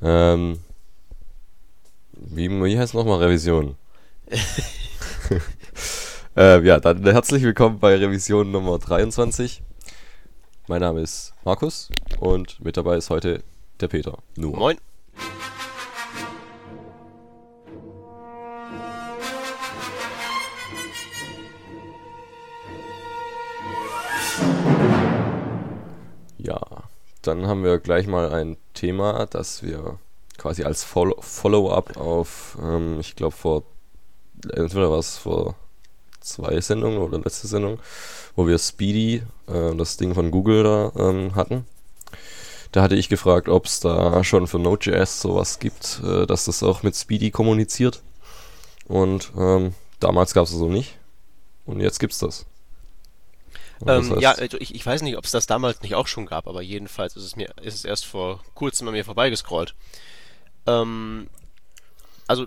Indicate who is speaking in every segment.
Speaker 1: Ähm, wie, wie heißt nochmal Revision? äh, ja, dann herzlich willkommen bei Revision Nummer 23. Mein Name ist Markus und mit dabei ist heute der Peter.
Speaker 2: Nur. Moin.
Speaker 1: Ja, dann haben wir gleich mal ein Thema, das wir quasi als Follow-up auf, ähm, ich glaube vor, entweder war es vor zwei Sendungen oder letzte Sendung, wo wir Speedy, äh, das Ding von Google da ähm, hatten. Da hatte ich gefragt, ob es da schon für Node.js sowas gibt, äh, dass das auch mit Speedy kommuniziert. Und ähm, damals gab es das so nicht. Und jetzt gibt's das.
Speaker 2: Ähm, ja, also ich, ich weiß nicht, ob es das damals nicht auch schon gab, aber jedenfalls ist es mir ist es erst vor kurzem an mir vorbeigescrollt. Ähm, also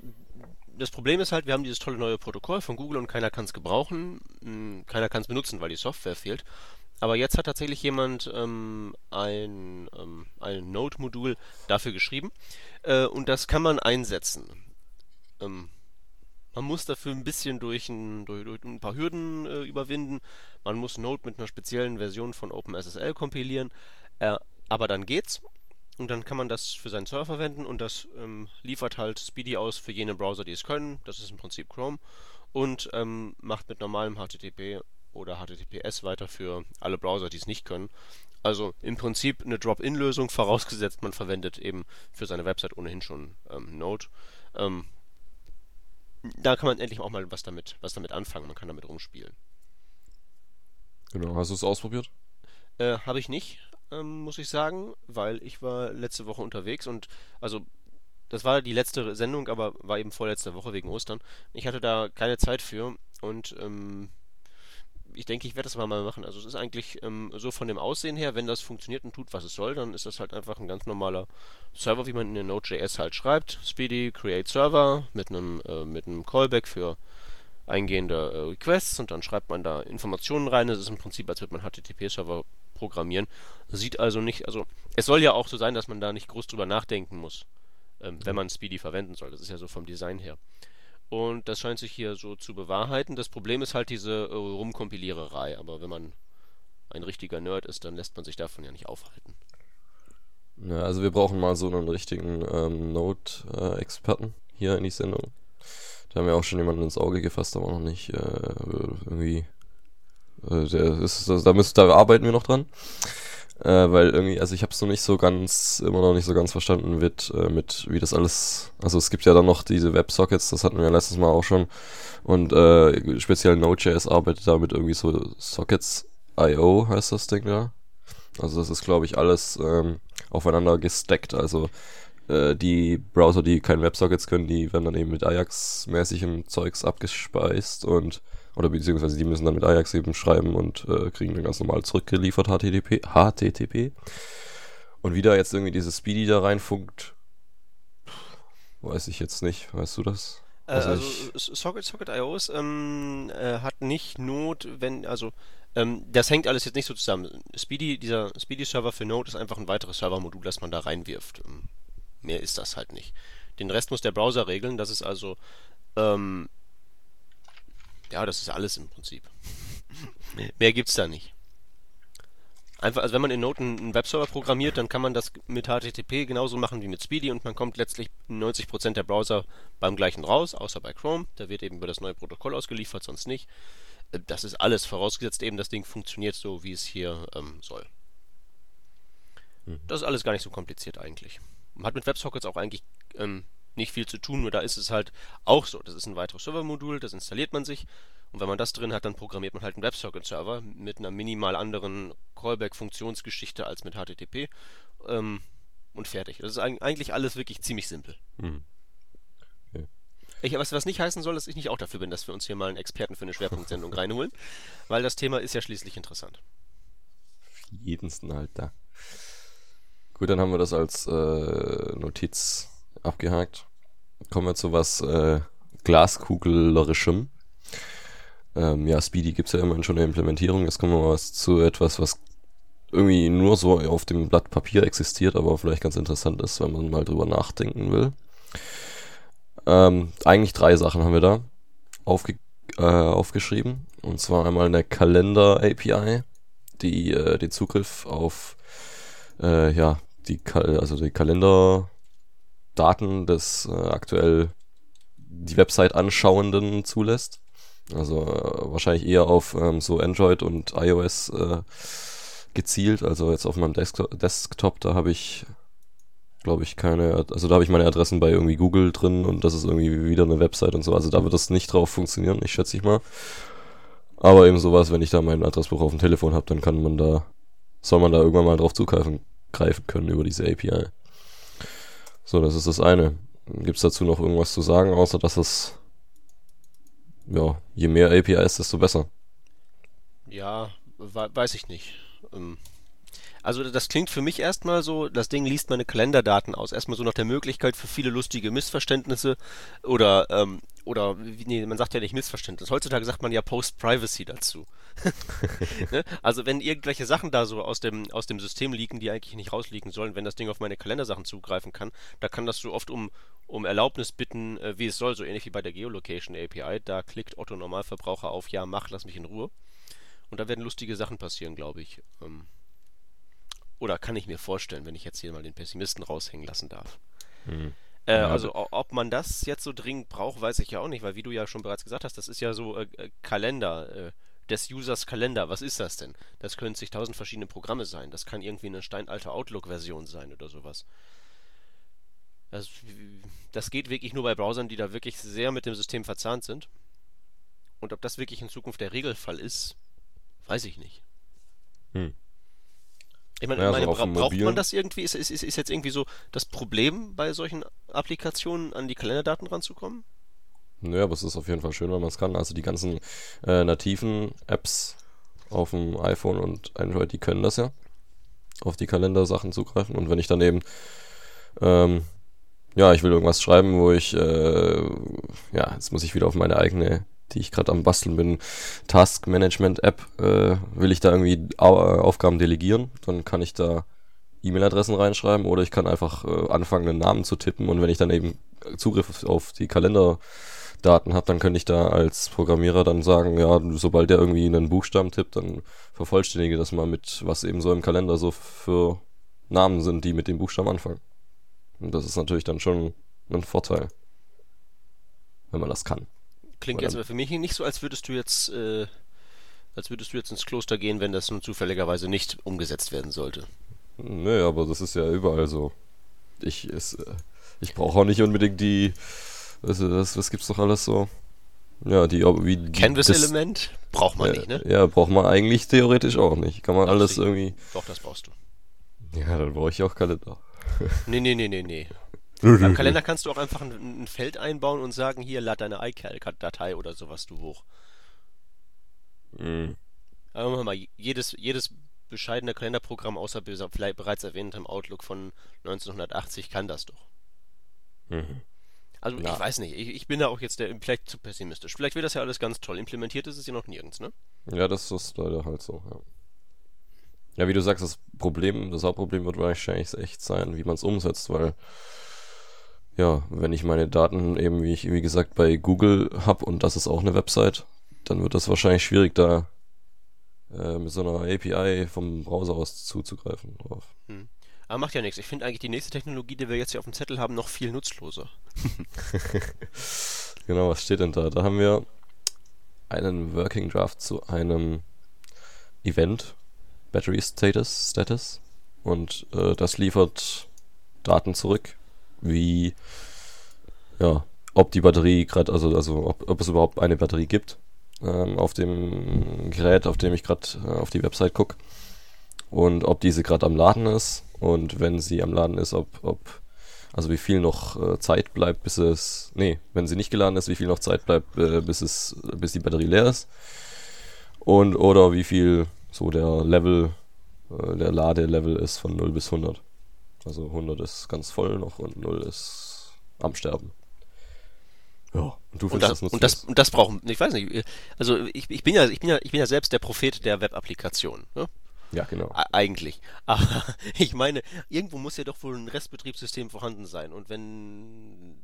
Speaker 2: das Problem ist halt, wir haben dieses tolle neue Protokoll von Google und keiner kann es gebrauchen, hm, keiner kann es benutzen, weil die Software fehlt. Aber jetzt hat tatsächlich jemand ähm, ein, ähm, ein Node-Modul dafür geschrieben äh, und das kann man einsetzen. Ähm, man muss dafür ein bisschen durch ein, durch, durch ein paar Hürden äh, überwinden. Man muss Node mit einer speziellen Version von OpenSSL kompilieren. Äh, aber dann geht's. Und dann kann man das für seinen Server verwenden und das ähm, liefert halt Speedy aus für jene Browser, die es können. Das ist im Prinzip Chrome. Und ähm, macht mit normalem HTTP oder HTTPS weiter für alle Browser, die es nicht können. Also im Prinzip eine Drop-in-Lösung, vorausgesetzt man verwendet eben für seine Website ohnehin schon ähm, Node. Ähm, da kann man endlich auch mal was damit, was damit anfangen. Man kann damit rumspielen.
Speaker 1: Genau, hast du es ausprobiert?
Speaker 2: Äh, Habe ich nicht, ähm, muss ich sagen, weil ich war letzte Woche unterwegs und also das war die letzte Sendung, aber war eben vorletzte Woche wegen Ostern. Ich hatte da keine Zeit für und ähm, ich denke, ich werde das mal machen. Also es ist eigentlich ähm, so von dem Aussehen her, wenn das funktioniert und tut, was es soll, dann ist das halt einfach ein ganz normaler Server, wie man in der Node.js halt schreibt. Speedy Create Server mit einem äh, mit einem Callback für eingehende äh, Requests und dann schreibt man da Informationen rein. Es ist im Prinzip, als würde man HTTP-Server programmieren. Sieht also nicht, also es soll ja auch so sein, dass man da nicht groß drüber nachdenken muss, ähm, wenn man Speedy verwenden soll. Das ist ja so vom Design her. Und das scheint sich hier so zu bewahrheiten. Das Problem ist halt diese äh, Rumkompiliererei. Aber wenn man ein richtiger Nerd ist, dann lässt man sich davon ja nicht aufhalten.
Speaker 1: Ja, also wir brauchen mal so einen richtigen ähm, Node-Experten hier in die Sendung. Da haben wir auch schon jemanden ins Auge gefasst, aber noch nicht äh, irgendwie. Äh, der ist, da, müssen, da arbeiten wir noch dran. Äh, weil irgendwie, also ich habe es noch nicht so ganz, immer noch nicht so ganz verstanden mit, äh, mit wie das alles, also es gibt ja dann noch diese Websockets, das hatten wir letztes Mal auch schon und äh, speziell Node.js arbeitet damit irgendwie so Sockets.io heißt das Ding da. Also das ist glaube ich alles ähm, aufeinander gestackt, also äh, die Browser, die kein Websockets können, die werden dann eben mit Ajax-mäßigem Zeugs abgespeist und oder beziehungsweise die müssen dann mit Ajax eben schreiben und äh, kriegen dann ganz normal zurückgeliefert HTTP. HTTP. Und wie da jetzt irgendwie dieses Speedy da reinfunkt, weiß ich jetzt nicht. Weißt du das?
Speaker 2: Äh, also, also Socket, Socket IOs ähm, äh, hat nicht Not, wenn, also ähm, das hängt alles jetzt nicht so zusammen. Speedy, dieser Speedy-Server für Node ist einfach ein weiteres Servermodul, das man da reinwirft. Ähm, mehr ist das halt nicht. Den Rest muss der Browser regeln. Das ist also ähm, ja, das ist alles im Prinzip. Mehr gibt's da nicht. Einfach, also wenn man in Node einen Webserver programmiert, dann kann man das mit HTTP genauso machen wie mit Speedy und man kommt letztlich 90% der Browser beim gleichen raus, außer bei Chrome. Da wird eben über das neue Protokoll ausgeliefert, sonst nicht. Äh, das ist alles, vorausgesetzt eben, das Ding funktioniert so, wie es hier ähm, soll. Mhm. Das ist alles gar nicht so kompliziert eigentlich. Man hat mit WebSockets auch eigentlich ähm, nicht viel zu tun, nur da ist es halt auch so. Das ist ein weiteres Servermodul, das installiert man sich und wenn man das drin hat, dann programmiert man halt einen WebSocket-Server mit einer minimal anderen Callback-Funktionsgeschichte als mit HTTP ähm, und fertig. Das ist eigentlich alles wirklich ziemlich simpel. Mhm. Okay. Ich, was, was nicht heißen soll, dass ich nicht auch dafür bin, dass wir uns hier mal einen Experten für eine Schwerpunktsendung reinholen, weil das Thema ist ja schließlich interessant.
Speaker 1: Jedensten halt da. Gut, dann haben wir das als äh, Notiz abgehakt. Kommen wir zu was äh, Glaskugellerischem. Ähm, ja, Speedy gibt es ja immerhin schon eine Implementierung. Jetzt kommen wir mal zu etwas, was irgendwie nur so auf dem Blatt Papier existiert, aber vielleicht ganz interessant ist, wenn man mal drüber nachdenken will. Ähm, eigentlich drei Sachen haben wir da aufge äh, aufgeschrieben. Und zwar einmal eine Kalender-API, die äh, den Zugriff auf äh, ja, die, also die Kalenderdaten des äh, aktuell die Website anschauenden zulässt. Also äh, wahrscheinlich eher auf ähm, so Android und iOS äh, gezielt. Also jetzt auf meinem Desktop, Desktop da habe ich, glaube ich, keine, also da habe ich meine Adressen bei irgendwie Google drin und das ist irgendwie wieder eine Website und so. Also da wird das nicht drauf funktionieren, ich schätze ich mal. Aber eben sowas, wenn ich da mein Adressbuch auf dem Telefon habe, dann kann man da, soll man da irgendwann mal drauf zugreifen greifen können über diese API. So, das ist das eine. Gibt es dazu noch irgendwas zu sagen, außer dass es, ja, je mehr APIs, desto besser.
Speaker 2: Ja, weiß ich nicht. Ähm, also das klingt für mich erstmal so, das Ding liest meine Kalenderdaten aus. Erstmal so nach der Möglichkeit für viele lustige Missverständnisse oder, ähm, oder, nee, man sagt ja nicht Missverständnis. Heutzutage sagt man ja Post-Privacy dazu. ne? Also wenn irgendwelche Sachen da so aus dem, aus dem System liegen, die eigentlich nicht rausliegen sollen, wenn das Ding auf meine Kalendersachen zugreifen kann, da kann das so oft um, um Erlaubnis bitten, äh, wie es soll, so ähnlich wie bei der Geolocation API. Da klickt Otto Normalverbraucher auf Ja, mach, lass mich in Ruhe. Und da werden lustige Sachen passieren, glaube ich. Ähm, oder kann ich mir vorstellen, wenn ich jetzt hier mal den Pessimisten raushängen lassen darf. Hm. Äh, ja, also ob man das jetzt so dringend braucht, weiß ich ja auch nicht, weil wie du ja schon bereits gesagt hast, das ist ja so äh, äh Kalender, äh, des Users Kalender. Was ist das denn? Das können zigtausend verschiedene Programme sein. Das kann irgendwie eine steinalte Outlook-Version sein oder sowas. Das, das geht wirklich nur bei Browsern, die da wirklich sehr mit dem System verzahnt sind. Und ob das wirklich in Zukunft der Regelfall ist, weiß ich nicht. Hm. Ich meine, ja, meine so bra braucht man das irgendwie? Ist, ist, ist jetzt irgendwie so das Problem bei solchen Applikationen, an die Kalenderdaten ranzukommen?
Speaker 1: Naja, aber es ist auf jeden Fall schön, wenn man es kann. Also die ganzen äh, nativen Apps auf dem iPhone und Android, die können das ja. Auf die Kalendersachen zugreifen. Und wenn ich daneben, ähm, ja, ich will irgendwas schreiben, wo ich, äh, ja, jetzt muss ich wieder auf meine eigene die ich gerade am Basteln bin, Task Management App, äh, will ich da irgendwie Au Aufgaben delegieren, dann kann ich da E-Mail-Adressen reinschreiben oder ich kann einfach äh, anfangen, einen Namen zu tippen und wenn ich dann eben Zugriff auf die Kalenderdaten habe, dann könnte ich da als Programmierer dann sagen, ja, sobald der irgendwie einen Buchstaben tippt, dann vervollständige das mal mit, was eben so im Kalender so für Namen sind, die mit dem Buchstaben anfangen. Und das ist natürlich dann schon ein Vorteil, wenn man das kann.
Speaker 2: Klingt jetzt aber für mich nicht so, als würdest du jetzt, äh, als würdest du jetzt ins Kloster gehen, wenn das nun zufälligerweise nicht umgesetzt werden sollte.
Speaker 1: Nö, aber das ist ja überall so. Ich, äh, ich brauche auch nicht unbedingt die, was, was, was gibt's doch alles so? Ja, die, wie.
Speaker 2: Canvas-Element? Braucht man
Speaker 1: ja,
Speaker 2: nicht, ne?
Speaker 1: Ja, braucht man eigentlich theoretisch auch nicht. Kann man Doch, alles irgendwie.
Speaker 2: Doch, das brauchst du.
Speaker 1: Ja, dann brauche ich auch Kalender.
Speaker 2: nee, nee, nee, nee, nee. Beim Kalender kannst du auch einfach ein, ein, Feld einbauen und sagen, hier, lad deine iCal-Datei oder sowas du hoch. Mhm. Aber mal, jedes, jedes bescheidene Kalenderprogramm außer vielleicht bereits erwähntem Outlook von 1980 kann das doch. Mhm. Also ja. ich weiß nicht, ich, ich, bin da auch jetzt der, vielleicht zu pessimistisch. Vielleicht wird das ja alles ganz toll. Implementiert ist es ja noch nirgends, ne?
Speaker 1: Ja, das ist leider halt so, ja. Ja, wie du sagst, das Problem, das Hauptproblem wird wahrscheinlich echt sein, wie man es umsetzt, weil ja, wenn ich meine Daten eben, wie ich wie gesagt, bei Google habe und das ist auch eine Website, dann wird das wahrscheinlich schwierig, da äh, mit so einer API vom Browser aus zuzugreifen drauf. Hm.
Speaker 2: Aber macht ja nichts. Ich finde eigentlich die nächste Technologie, die wir jetzt hier auf dem Zettel haben, noch viel nutzloser.
Speaker 1: genau, was steht denn da? Da haben wir einen Working Draft zu einem Event, Battery Status, Status. Und äh, das liefert Daten zurück, wie, ja, ob die Batterie gerade, also, also ob, ob es überhaupt eine Batterie gibt ähm, auf dem Gerät, auf dem ich gerade äh, auf die Website gucke und ob diese gerade am Laden ist. Und wenn sie am Laden ist, ob, ob also wie viel noch äh, Zeit bleibt, bis es, nee, wenn sie nicht geladen ist, wie viel noch Zeit bleibt, äh, bis es, bis die Batterie leer ist. Und oder wie viel so der Level, äh, der Ladelevel ist von 0 bis 100. Also 100 ist ganz voll noch und 0 ist am Sterben.
Speaker 2: Ja, und du findest und das, das. Und das, und das brauchen, ich weiß nicht, also ich, ich bin ja, ich bin ja, ich bin ja selbst der Prophet der Web-Applikation. Ne?
Speaker 1: Ja, genau.
Speaker 2: Eigentlich. Aber ich meine, irgendwo muss ja doch wohl ein Restbetriebssystem vorhanden sein. Und wenn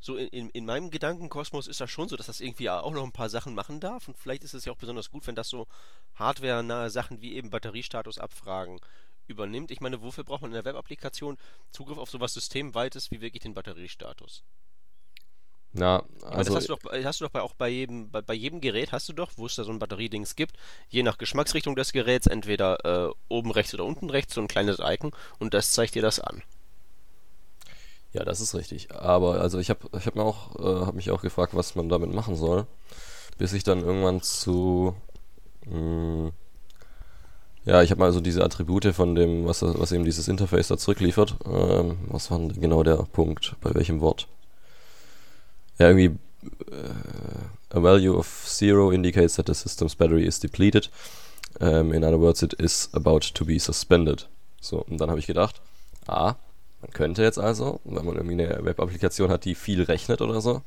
Speaker 2: so in, in, in meinem Gedankenkosmos ist das schon so, dass das irgendwie auch noch ein paar Sachen machen darf. Und vielleicht ist es ja auch besonders gut, wenn das so hardwarenahe Sachen wie eben Batteriestatus abfragen übernimmt. Ich meine, wofür braucht man in der Webapplikation Zugriff auf sowas Systemweites wie wirklich den Batteriestatus?
Speaker 1: Na,
Speaker 2: Ich meine, das
Speaker 1: also,
Speaker 2: hast du doch, bei- hast du doch bei, auch bei jedem, bei, bei jedem Gerät hast du doch, wo es da so ein Batteriedings gibt, je nach Geschmacksrichtung des Geräts, entweder äh, oben rechts oder unten rechts, so ein kleines Icon und das zeigt dir das an.
Speaker 1: ja, das ist richtig. Aber, also ich habe ich hab mir auch, äh, hab mich auch gefragt, was man damit machen soll, bis ich dann irgendwann zu, mh, ja, ich habe mal so diese Attribute von dem, was, was eben dieses Interface da zurückliefert. Ähm, was war denn genau der Punkt? Bei welchem Wort? Ja, irgendwie äh, a value of zero indicates that the system's battery is depleted. Um, in other words, it is about to be suspended. So, und dann habe ich gedacht, ah, man könnte jetzt also, wenn man irgendwie eine Web-Applikation hat, die viel rechnet oder so,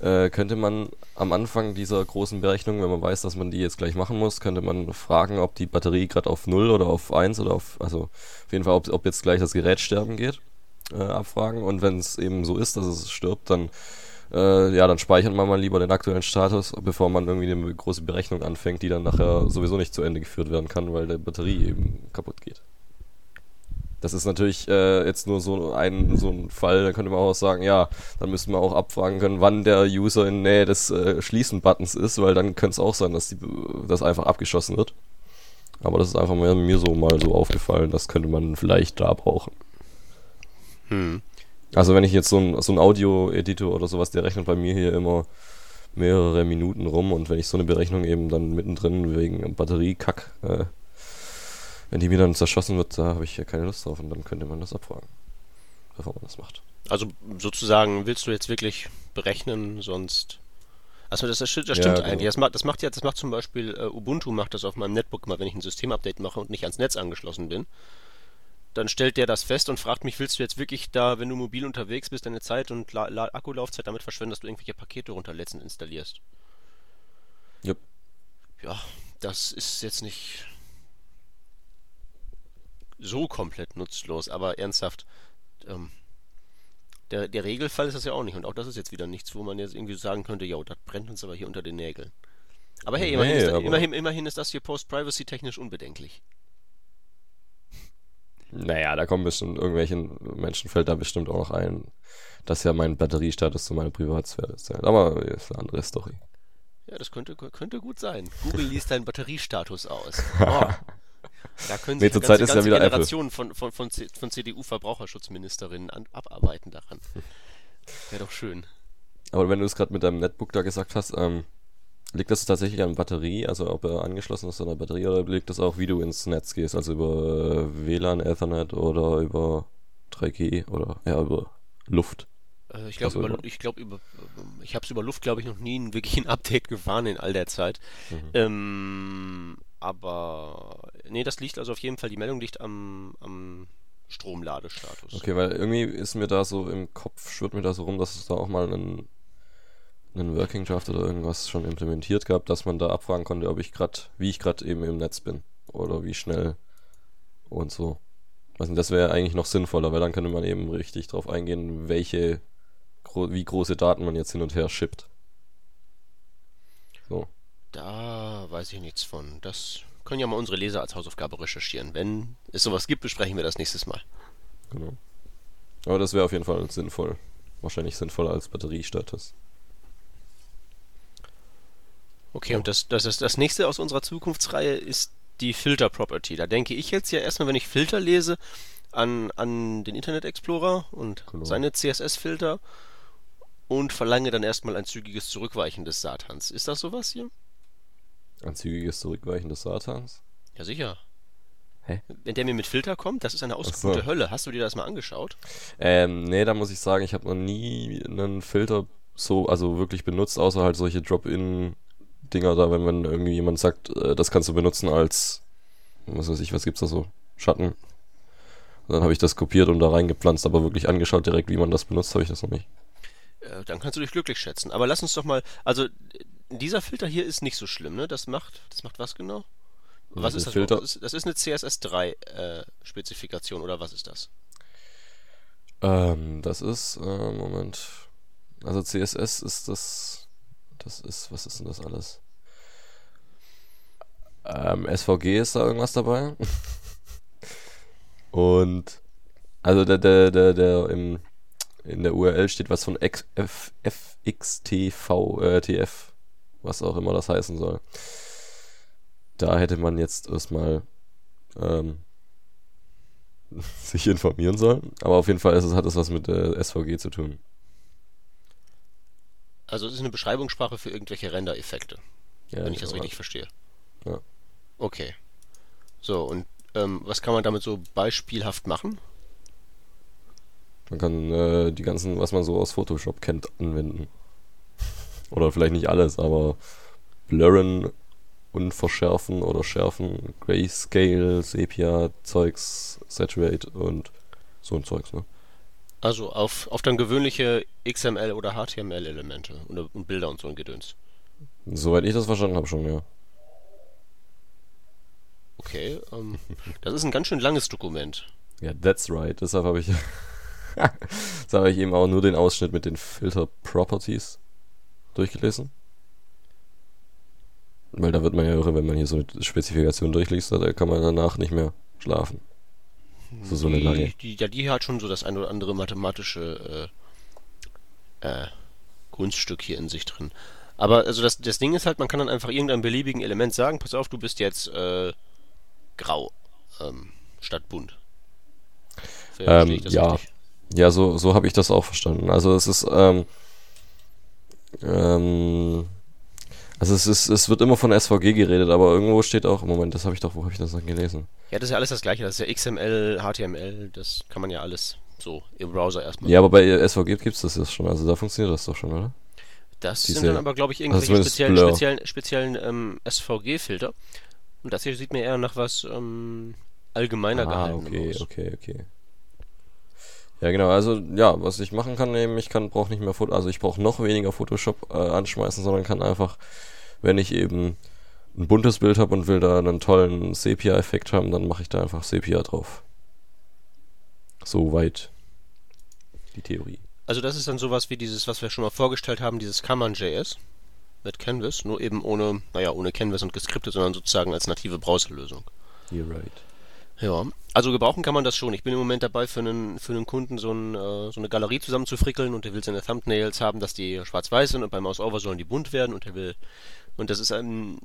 Speaker 1: äh, könnte man am Anfang dieser großen Berechnung, wenn man weiß, dass man die jetzt gleich machen muss, könnte man fragen, ob die Batterie gerade auf 0 oder auf 1 oder auf, also auf jeden Fall, ob, ob jetzt gleich das Gerät sterben geht, äh, abfragen. Und wenn es eben so ist, dass es stirbt, dann äh, ja, dann speichert man mal lieber den aktuellen Status, bevor man irgendwie eine große Berechnung anfängt, die dann nachher sowieso nicht zu Ende geführt werden kann, weil die Batterie eben kaputt geht. Das ist natürlich äh, jetzt nur so ein, so ein Fall, da könnte man auch sagen, ja, dann müsste man auch abfragen können, wann der User in Nähe des äh, Schließen-Buttons ist, weil dann könnte es auch sein, dass die, das einfach abgeschossen wird. Aber das ist einfach mir, mir so mal so aufgefallen, das könnte man vielleicht da brauchen.
Speaker 2: Hm.
Speaker 1: Also wenn ich jetzt so ein, so ein Audio-Editor oder sowas, der rechnet bei mir hier immer mehrere Minuten rum und wenn ich so eine Berechnung eben dann mittendrin wegen Batteriekack, äh, wenn die mir dann zerschossen wird, da habe ich ja keine Lust drauf und dann könnte man das abfragen, bevor man das macht.
Speaker 2: Also sozusagen willst du jetzt wirklich berechnen, sonst. Also das, das, stimmt-
Speaker 1: Ja, genau.
Speaker 2: eigentlich. Das macht, das macht ja, das macht zum Beispiel äh, Ubuntu macht das auf meinem Netbook mal, wenn ich ein Systemupdate mache und nicht ans Netz angeschlossen bin. Dann stellt der das fest und fragt mich, willst du jetzt wirklich da, wenn du mobil unterwegs bist, deine Zeit und La La Akkulaufzeit damit verschwenden, dass du irgendwelche Pakete runterlädst und installierst?
Speaker 1: Jupp.
Speaker 2: Ja, das ist jetzt nicht so komplett nutzlos, aber ernsthaft, ähm, der, der Regelfall ist das ja auch nicht. Und auch das ist jetzt wieder nichts, wo man jetzt irgendwie sagen könnte, ja, das brennt uns aber hier unter den Nägeln. Aber hey, immerhin,
Speaker 1: Nee,
Speaker 2: ist,
Speaker 1: aber-
Speaker 2: immerhin, immerhin ist das hier Post-Privacy technisch unbedenklich.
Speaker 1: Naja, da kommen bestimmt irgendwelchen Menschen fällt da bestimmt auch noch ein, dass ja mein Batteriestatus zu meiner Privatsphäre ist. Aber ist eine andere Story.
Speaker 2: Ja, das könnte, könnte gut sein. Google liest deinen Batteriestatus aus. Oh. Da können
Speaker 1: Nee,
Speaker 2: sich
Speaker 1: zurzeit
Speaker 2: ganze,
Speaker 1: ist ja
Speaker 2: ganze
Speaker 1: wieder.
Speaker 2: Generationen von, von, von, von CDU-Verbraucherschutzministerinnen abarbeiten daran. Wäre doch schön.
Speaker 1: Aber wenn du es gerade mit deinem Netbook da gesagt hast, ähm, liegt das tatsächlich an Batterie, also ob er angeschlossen ist an der Batterie oder liegt das auch, wie du ins Netz gehst, also über äh, WLAN, Ethernet oder über 3G oder ja, über Luft?
Speaker 2: Äh, ich glaube,
Speaker 1: Also
Speaker 2: über, ich, glaub, über, ich habe es über Luft, glaube ich, noch nie wirklich ein Update gefahren in all der Zeit.
Speaker 1: Mhm.
Speaker 2: Ähm, aber, nee, das liegt also auf jeden Fall, die Meldung liegt am, am Stromladestatus.
Speaker 1: Okay, weil irgendwie ist mir da so im Kopf, schwirrt mir da so rum, dass es da auch mal einen, einen Working Draft oder irgendwas schon implementiert gab, dass man da abfragen konnte, ob ich gerade, wie ich gerade eben im Netz bin oder wie schnell und so. Also das wäre eigentlich noch sinnvoller, weil dann könnte man eben richtig drauf eingehen, welche, wie große Daten man jetzt hin und her shippt.
Speaker 2: Da weiß ich nichts von. Das können ja mal unsere Leser als Hausaufgabe recherchieren. Wenn es sowas gibt, besprechen wir das nächstes Mal.
Speaker 1: Genau. Aber das wäre auf jeden Fall sinnvoll. Wahrscheinlich sinnvoller als Batteriestatus.
Speaker 2: Okay, und das, das, das, das nächste aus unserer Zukunftsreihe ist die Filter Property. Da denke ich jetzt ja erstmal, wenn ich Filter lese, an, an den Internet Explorer und
Speaker 1: Genau.
Speaker 2: seine CSS-Filter und verlange dann erstmal ein zügiges Zurückweichen des Satans. Ist das sowas hier?
Speaker 1: Ein zügiges Zurückweichen des Satans.
Speaker 2: Ja, sicher.
Speaker 1: Hä?
Speaker 2: Wenn der mir mit Filter kommt, das ist eine absolute
Speaker 1: so.
Speaker 2: Hölle. Hast du dir das mal angeschaut?
Speaker 1: Ähm, nee, da muss ich sagen, ich habe noch nie einen Filter so, also wirklich benutzt, außer halt solche Drop-in-Dinger da, wenn man irgendwie jemand sagt, äh, das kannst du benutzen als, was weiß ich, was gibt's da so, Schatten. Und dann habe ich das kopiert und da reingepflanzt, aber wirklich angeschaut direkt, wie man das benutzt, habe ich das noch nicht.
Speaker 2: Äh, dann kannst du dich glücklich schätzen. Aber lass uns doch mal, also dieser Filter hier ist nicht so schlimm, ne? Das macht, das macht was genau? Was ist das?
Speaker 1: Filter.
Speaker 2: Das ist, das ist eine CSS3-Spezifikation oder was ist das?
Speaker 1: Ähm, das ist, äh, Moment. Also CSS ist das, das ist, was ist denn das alles? Ähm, SVG ist da irgendwas dabei. Und, also der, der, der, der, im, in der URL steht was von X, F, FXTV, äh, TF, was auch immer das heißen soll. Da hätte man jetzt erstmal, ähm, sich informieren sollen. Aber auf jeden Fall ist es, hat es was mit äh, SVG zu tun.
Speaker 2: Also es ist eine Beschreibungssprache für irgendwelche Render-Effekte,
Speaker 1: Ja,
Speaker 2: wenn ich das richtig verstehe.
Speaker 1: Ja.
Speaker 2: Okay. So, und ähm, was kann man damit so beispielhaft machen?
Speaker 1: Man kann äh, die ganzen, was man so aus Photoshop kennt, anwenden. Oder vielleicht nicht alles, aber blurren und verschärfen oder schärfen, Grayscale, Sepia, Zeugs, Saturate und so ein Zeugs, ne?
Speaker 2: Also auf, auf dann gewöhnliche XML oder HTML-Elemente und, und Bilder und so ein Gedöns.
Speaker 1: Soweit ich das verstanden habe schon, ja.
Speaker 2: Okay, ähm, das ist ein ganz schön langes Dokument.
Speaker 1: Ja, that's right. Deshalb habe ich, deshalb habe ich eben auch nur den Ausschnitt mit den Filter Properties durchgelesen. Weil da wird man ja irre, wenn man hier so eine Spezifikation durchliest, da kann man danach nicht mehr schlafen. So, so eine lange.
Speaker 2: Die, ja, die hat schon so das ein oder andere mathematische äh, äh, Kunststück hier in sich drin. Aber also das, das Ding ist halt, man kann dann einfach irgendeinem beliebigen Element sagen, pass auf, du bist jetzt äh, grau ähm, statt bunt.
Speaker 1: Ähm, ja.
Speaker 2: richtig?
Speaker 1: Ja, so, so habe ich das auch verstanden. Also es ist, ähm, ähm, also es ist, es wird immer von SVG geredet, aber irgendwo steht auch, Moment, das habe ich doch, wo habe ich das dann gelesen?
Speaker 2: Ja, das ist ja alles das gleiche. Das ist ja XML, HTML, das kann man ja alles so im Browser erstmal.
Speaker 1: Ja, aber bei SVG gibt's das jetzt schon, also da funktioniert das doch schon, oder?
Speaker 2: Das
Speaker 1: diese-
Speaker 2: sind dann aber, glaube ich,
Speaker 1: also
Speaker 2: irgendwelche
Speaker 1: zumindest
Speaker 2: speziellen, speziellen, speziellen ähm, SVG-Filter. Und das hier sieht mir eher nach was ähm, allgemeiner
Speaker 1: Ah,
Speaker 2: gehaltenem
Speaker 1: okay,
Speaker 2: aus.
Speaker 1: okay, okay. Ja, genau, also ja, was ich machen kann, eben, ich kann brauche nicht mehr Foto, also ich brauche noch weniger Photoshop äh, anschmeißen, sondern kann einfach, wenn ich eben ein buntes Bild habe und will da einen tollen Sepia-Effekt haben, dann mache ich da einfach Sepia drauf. Soweit die Theorie.
Speaker 2: Also das ist dann sowas wie dieses, was wir schon mal vorgestellt haben, dieses Kammern.js mit Canvas, nur eben ohne, naja, ohne Canvas und geskriptet, sondern sozusagen als native Browserlösung.
Speaker 1: You're right.
Speaker 2: Ja, also gebrauchen kann man das schon. Ich bin im Moment dabei, für einen, für einen Kunden so, ein, äh, so eine Galerie zusammenzufrickeln und der will seine Thumbnails haben, dass die schwarz-weiß sind und beim Mouse-Over sollen die bunt werden und der will, und das ist ähm,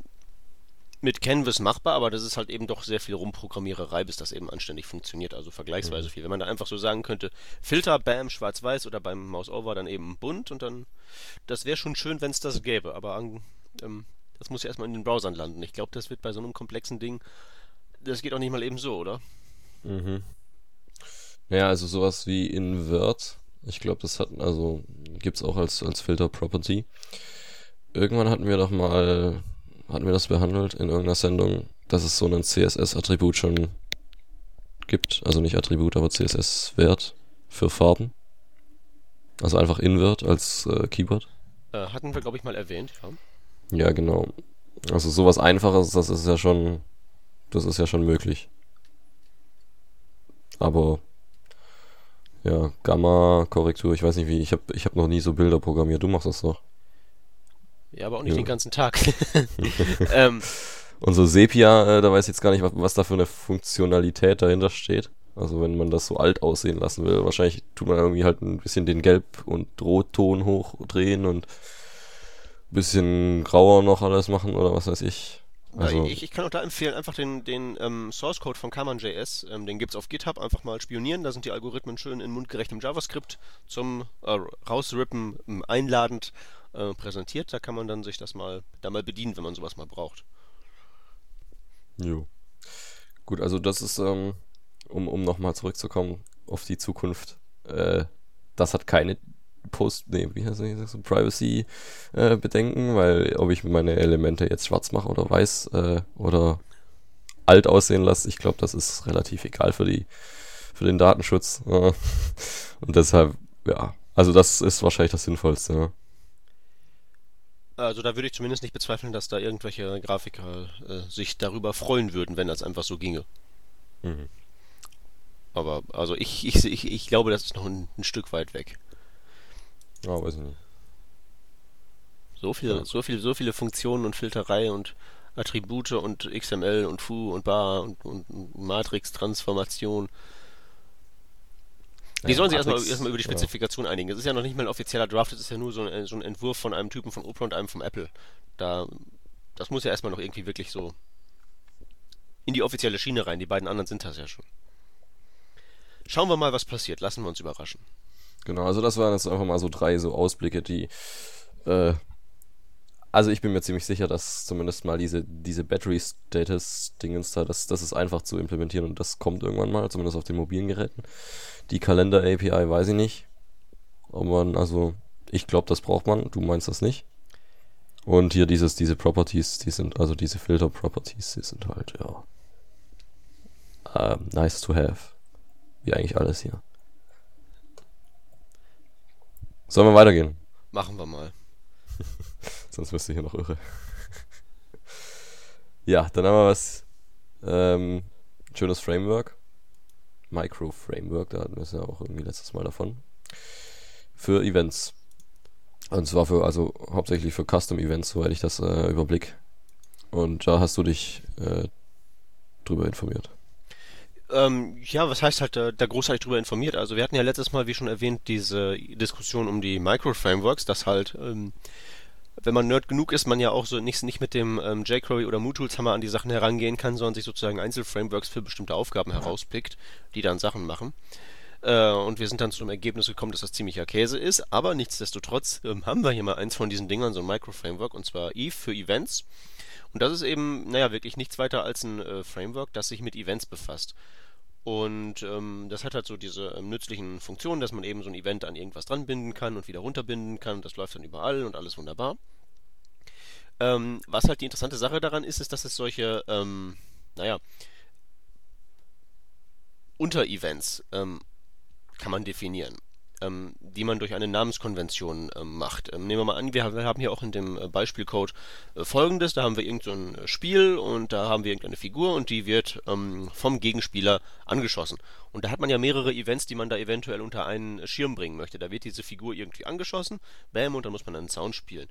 Speaker 2: mit Canvas machbar, aber das ist halt eben doch sehr viel Rumprogrammiererei, bis das eben anständig funktioniert, also vergleichsweise viel. Wenn man da einfach so sagen könnte, Filter, bam, schwarz-weiß oder beim Mouse-Over dann eben bunt und dann, das wäre schon schön, wenn es das gäbe, aber ähm, das muss ja erstmal in den Browsern landen. Ich glaube, das wird bei so einem komplexen Ding, das geht auch nicht mal eben so, oder?
Speaker 1: Mhm. Naja, also sowas wie Invert, ich glaube, das hatten, also gibt's auch als, als Filter-Property. Irgendwann hatten wir doch mal, hatten wir das behandelt in irgendeiner Sendung, dass es so einen CSS-Attribut schon gibt. Also nicht Attribut, aber CSS-Wert für Farben. Also einfach Invert als äh, Keyword.
Speaker 2: Äh, hatten wir, glaube ich, mal erwähnt, ja.
Speaker 1: Ja, genau. Also sowas Einfaches, das ist ja schon, das ist ja schon möglich. Aber ja, Gamma-Korrektur, ich weiß nicht wie, ich habe ich hab noch nie so Bilder programmiert, du machst das doch.
Speaker 2: Ja, aber auch nicht
Speaker 1: Ja.
Speaker 2: den ganzen Tag. ähm,
Speaker 1: Und so Sepia, äh, da weiß ich jetzt gar nicht, was, was da für eine Funktionalität dahinter steht. Also wenn man das so alt aussehen lassen will, wahrscheinlich tut man irgendwie halt ein bisschen den Gelb- und Rotton hochdrehen und ein bisschen grauer noch alles machen oder was weiß ich. Also,
Speaker 2: ich, ich kann auch da empfehlen, einfach den, den ähm, Source Code von Kammern.js, ähm, den gibt's auf GitHub, einfach mal spionieren. Da sind die Algorithmen schön in mundgerechtem JavaScript zum äh, Rausrippen ähm, einladend äh, präsentiert. Da kann man dann sich das mal, da mal bedienen, wenn man sowas mal braucht.
Speaker 1: Jo. Gut, also das ist, ähm, um, um nochmal zurückzukommen auf die Zukunft, äh, das hat keine Post, nee, wie heißt das, so Privacy äh, Bedenken, weil ob ich meine Elemente jetzt schwarz mache oder weiß äh, oder alt aussehen lasse, ich glaube, das ist relativ egal für die für den Datenschutz. Und deshalb, ja, also das ist wahrscheinlich das Sinnvollste. Ja.
Speaker 2: Also da würde ich zumindest nicht bezweifeln, dass da irgendwelche Grafiker äh, sich darüber freuen würden, wenn das einfach so ginge.
Speaker 1: Mhm.
Speaker 2: Aber also ich, ich, ich, ich glaube, das ist noch ein, ein Stück weit weg.
Speaker 1: Ja, weiß ich nicht.
Speaker 2: So viel,
Speaker 1: Ja.
Speaker 2: so viel, so viele Funktionen und Filterei und Attribute und XML und Foo und Bar und, und, Matrix-Transformation. Die
Speaker 1: Ja,
Speaker 2: sollen sich erstmal, erstmal über die
Speaker 1: ja.
Speaker 2: Spezifikation einigen. Das ist ja noch nicht mal ein offizieller Draft, das ist ja nur so ein, so ein Entwurf von einem Typen von Opera und einem vom Apple. Da, das muss ja erstmal noch irgendwie wirklich so in die offizielle Schiene rein. Die beiden anderen sind das ja schon. Schauen wir mal, was passiert. Lassen wir uns überraschen.
Speaker 1: Genau, also das waren jetzt einfach mal so drei so Ausblicke, die äh, also ich bin mir ziemlich sicher, dass zumindest mal diese, diese Battery Status Dingens da, das, das ist einfach zu implementieren und das kommt irgendwann mal, zumindest auf den mobilen Geräten. Die Kalender API weiß ich nicht. Man, also, ich glaube, das braucht man, du meinst das nicht. Und hier dieses, diese Properties, die sind, also diese Filter Properties, die sind halt, ja. ähm, nice to have. Wie eigentlich alles hier. Sollen wir weitergehen?
Speaker 2: Machen wir mal.
Speaker 1: Sonst wirst du hier noch irre. ja, dann haben wir was. Ähm, schönes Framework. Micro Framework, da hatten wir es ja auch irgendwie letztes Mal davon. Für Events. Und zwar für, also hauptsächlich für Custom Events, soweit ich das äh, überblick. Und da hast du dich äh, drüber informiert.
Speaker 2: Ähm, ja, was heißt halt, äh, da großartig drüber informiert? Also wir hatten ja letztes Mal, wie schon erwähnt, diese Diskussion um die Micro-Frameworks, dass halt, ähm, wenn man Nerd genug ist, man ja auch so nicht, nicht mit dem ähm, jQuery oder MooTools Hammer an die Sachen herangehen kann, sondern sich sozusagen Einzelframeworks für bestimmte Aufgaben herauspickt, die dann Sachen machen. Äh, und wir sind dann zum Ergebnis gekommen, dass das ziemlicher Käse ist, aber nichtsdestotrotz ähm, haben wir hier mal eins von diesen Dingern, so ein Micro-Framework, und zwar Eve für Events. Und das ist eben, naja, wirklich nichts weiter als ein äh, Framework, das sich mit Events befasst. Und ähm, das hat halt so diese ähm, nützlichen Funktionen, dass man eben so ein Event an irgendwas dranbinden kann und wieder runterbinden kann. Das läuft dann überall und alles wunderbar. Ähm, was halt die interessante Sache daran ist, ist, dass es solche, ähm, naja, Unterevents ähm, kann man definieren, ähm, die man durch eine Namenskonvention ähm, macht. Ähm, nehmen wir mal an, wir, haben hier auch in dem äh, Beispielcode äh, folgendes, da haben wir irgendein so ein Spiel und da haben wir irgendeine Figur und die wird ähm, vom Gegenspieler angeschossen. Und da hat man ja mehrere Events, die man da eventuell unter einen Schirm bringen möchte. Da wird diese Figur irgendwie angeschossen, bam, und dann muss man einen Sound spielen.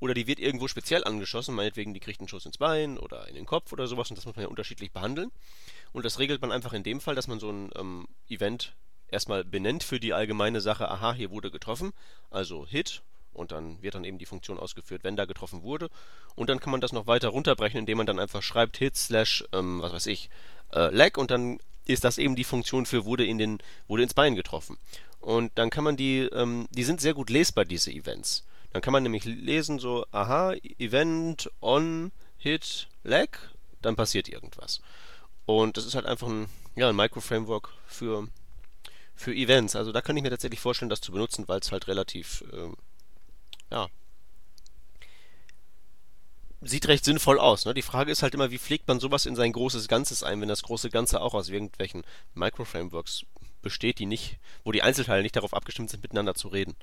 Speaker 2: Oder die wird irgendwo speziell angeschossen, meinetwegen, die kriegt einen Schuss ins Bein oder in den Kopf oder sowas und das muss man ja unterschiedlich behandeln. Und das regelt man einfach in dem Fall, dass man so ein ähm, Event erstmal benennt für die allgemeine Sache, aha, hier wurde getroffen, also Hit, und dann wird dann eben die Funktion ausgeführt, wenn da getroffen wurde. Und dann kann man das noch weiter runterbrechen, indem man dann einfach schreibt Hit slash, ähm, was weiß ich, äh, Lag und dann ist das eben die Funktion für wurde in den, wurde ins Bein getroffen. Und dann kann man die, ähm, die sind sehr gut lesbar, diese Events. Dann kann man nämlich lesen so, aha, Event on Hit Lag, dann passiert irgendwas. Und das ist halt einfach ein, ja, ein Micro-Framework für, für Events. Also da kann ich mir tatsächlich vorstellen, das zu benutzen, weil es halt relativ, ähm, ja, sieht recht sinnvoll aus. Ne? Die Frage ist halt immer, wie pflegt man sowas in sein großes Ganzes ein, wenn das große Ganze auch aus irgendwelchen Micro-Frameworks besteht, die nicht, wo die Einzelteile nicht darauf abgestimmt sind, miteinander zu reden.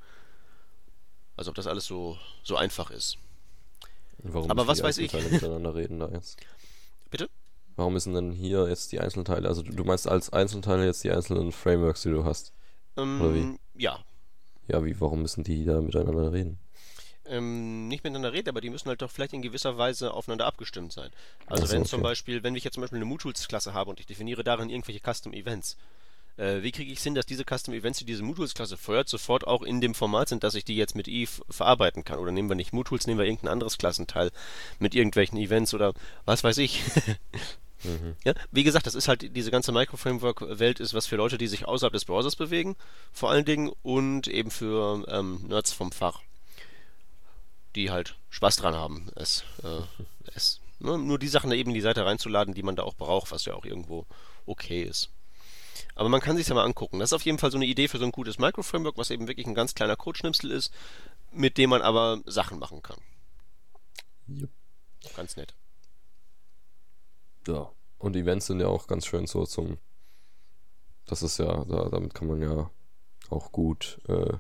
Speaker 2: Also ob das alles so, so einfach ist.
Speaker 1: Warum
Speaker 2: Aber was
Speaker 1: die
Speaker 2: weiß ich?
Speaker 1: Miteinander reden da jetzt?
Speaker 2: Bitte?
Speaker 1: Warum müssen denn hier jetzt die Einzelteile, also du du meinst als Einzelteile jetzt die einzelnen Frameworks, die du hast? Oder wie?
Speaker 2: Ähm, ja.
Speaker 1: Ja, wie, warum müssen die da miteinander reden?
Speaker 2: Ähm, nicht miteinander reden, aber die müssen halt doch vielleicht in gewisser Weise aufeinander abgestimmt sein. Also
Speaker 1: so,
Speaker 2: wenn zum
Speaker 1: okay.
Speaker 2: Beispiel, wenn ich jetzt zum Beispiel eine MooTools-Klasse habe und ich definiere darin irgendwelche Custom-Events, äh, wie kriege ich es hin, dass diese Custom-Events, die diese MooTools-Klasse feuert, sofort auch in dem Format sind, dass ich die jetzt mit Eve verarbeiten kann? Oder nehmen wir nicht MooTools, nehmen wir irgendein anderes Klassenteil mit irgendwelchen Events oder was weiß ich.
Speaker 1: Mhm.
Speaker 2: Ja, wie gesagt, das ist halt, diese ganze Micro-Framework-Welt ist was für Leute, die sich außerhalb des Browsers bewegen, vor allen Dingen, und eben für ähm, Nerds vom Fach, die halt Spaß dran haben, es, äh, es ne, nur die Sachen da eben in die Seite reinzuladen, die man da auch braucht, was ja auch irgendwo okay ist. Aber man kann sich ja mal angucken. Das ist auf jeden Fall so eine Idee für so ein gutes Micro-Framework, was eben wirklich ein ganz kleiner Codeschnipsel ist, mit dem man aber Sachen machen kann.
Speaker 1: Jupp.
Speaker 2: Ganz nett.
Speaker 1: Ja. Und Events sind ja auch ganz schön so zum. Das ist ja, da, damit kann man ja auch gut, äh,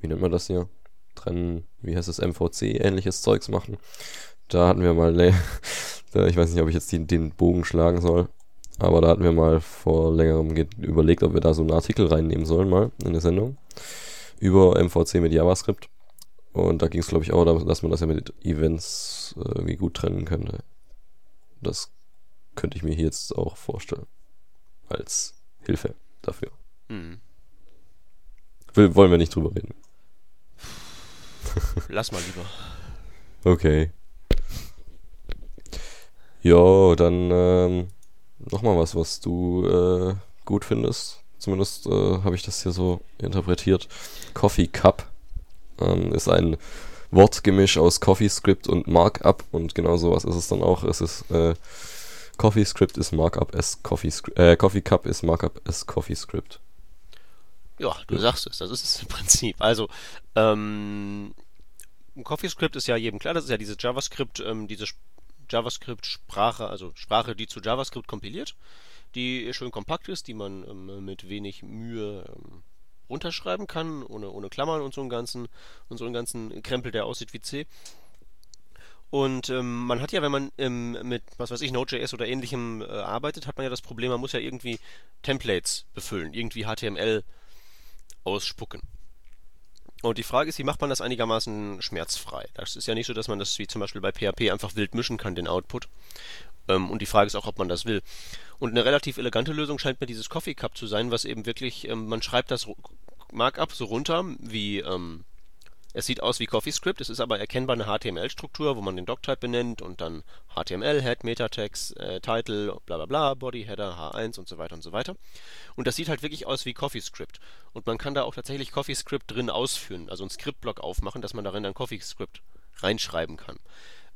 Speaker 1: wie nennt man das hier? trennen, wie heißt es, MVC, ähnliches Zeugs machen. Da hatten wir mal, ich weiß nicht, ob ich jetzt die, den Bogen schlagen soll, aber da hatten wir mal vor längerem überlegt, ob wir da so einen Artikel reinnehmen sollen, mal in der Sendung, über MVC mit JavaScript. Und da ging es, glaube ich, auch darum, dass man das ja mit Events äh, irgendwie gut trennen könnte. Das könnte ich mir hier jetzt auch vorstellen. Als Hilfe dafür. Mhm. Will, wollen wir nicht drüber reden.
Speaker 2: Lass mal lieber.
Speaker 1: Okay. Ja, dann ähm, nochmal was, was du äh, gut findest. Zumindest äh, habe ich das hier so interpretiert. Coffee Cup ähm, ist ein Wortgemisch aus CoffeeScript und Markup und genau sowas ist es dann auch. Es ist äh, CoffeeScript ist Markup as CoffeeScript, äh, Coffee Cup ist Markup as CoffeeScript.
Speaker 2: Ja, du ja. sagst es, das ist es im Prinzip. Also, ähm, CoffeeScript ist ja jedem klar, das ist ja diese JavaScript, ähm, diese JavaScript-Sprache, also Sprache, die zu JavaScript kompiliert, die schön kompakt ist, die man ähm, mit wenig Mühe ähm, runterschreiben kann, ohne, ohne Klammern und so einen ganzen, und so einen ganzen Krempel, der aussieht wie C. Und ähm, man hat ja, wenn man ähm, mit, was weiß ich, Node.js oder ähnlichem äh, arbeitet, hat man ja das Problem, man muss ja irgendwie Templates befüllen, irgendwie HTML ausspucken. Und die Frage ist, wie macht man das einigermaßen schmerzfrei? Das ist ja nicht so, dass man das wie zum Beispiel bei PHP einfach wild mischen kann, den Output. Ähm, und die Frage ist auch, ob man das will. Und eine relativ elegante Lösung scheint mir dieses Coffee Cup zu sein, was eben wirklich, ähm, man schreibt das Markup so runter, wie, ähm, es sieht aus wie CoffeeScript, es ist aber erkennbar eine HTML-Struktur, wo man den Doctype benennt und dann HTML, Head, Metatext, äh, Title, bla bla bla, Body, Header, H1 und so weiter und so weiter. Und das sieht halt wirklich aus wie CoffeeScript. Und man kann da auch tatsächlich CoffeeScript drin ausführen, also einen Scriptblock aufmachen, dass man darin dann CoffeeScript reinschreiben kann.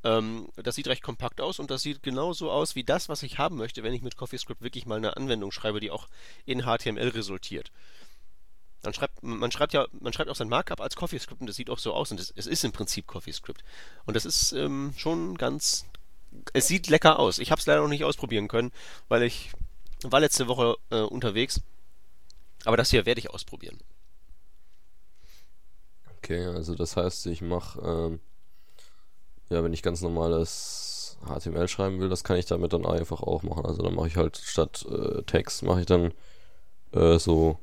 Speaker 2: Ähm, das sieht recht kompakt aus und das sieht genauso aus wie das, was ich haben möchte, wenn ich mit CoffeeScript wirklich mal eine Anwendung schreibe, die auch in HTML resultiert. Man schreibt, man schreibt ja, man schreibt auch sein Markup als CoffeeScript und das sieht auch so aus und es, es ist im Prinzip CoffeeScript. Und das ist ähm, schon ganz, es sieht lecker aus. Ich habe es leider noch nicht ausprobieren können, weil ich war letzte Woche äh, unterwegs. Aber das hier werde ich ausprobieren.
Speaker 1: Okay, also das heißt, ich mache, ähm, ja, wenn ich ganz normales HTML schreiben will, das kann ich damit dann einfach auch machen. Also dann mache ich halt statt äh, Text mache ich dann äh, so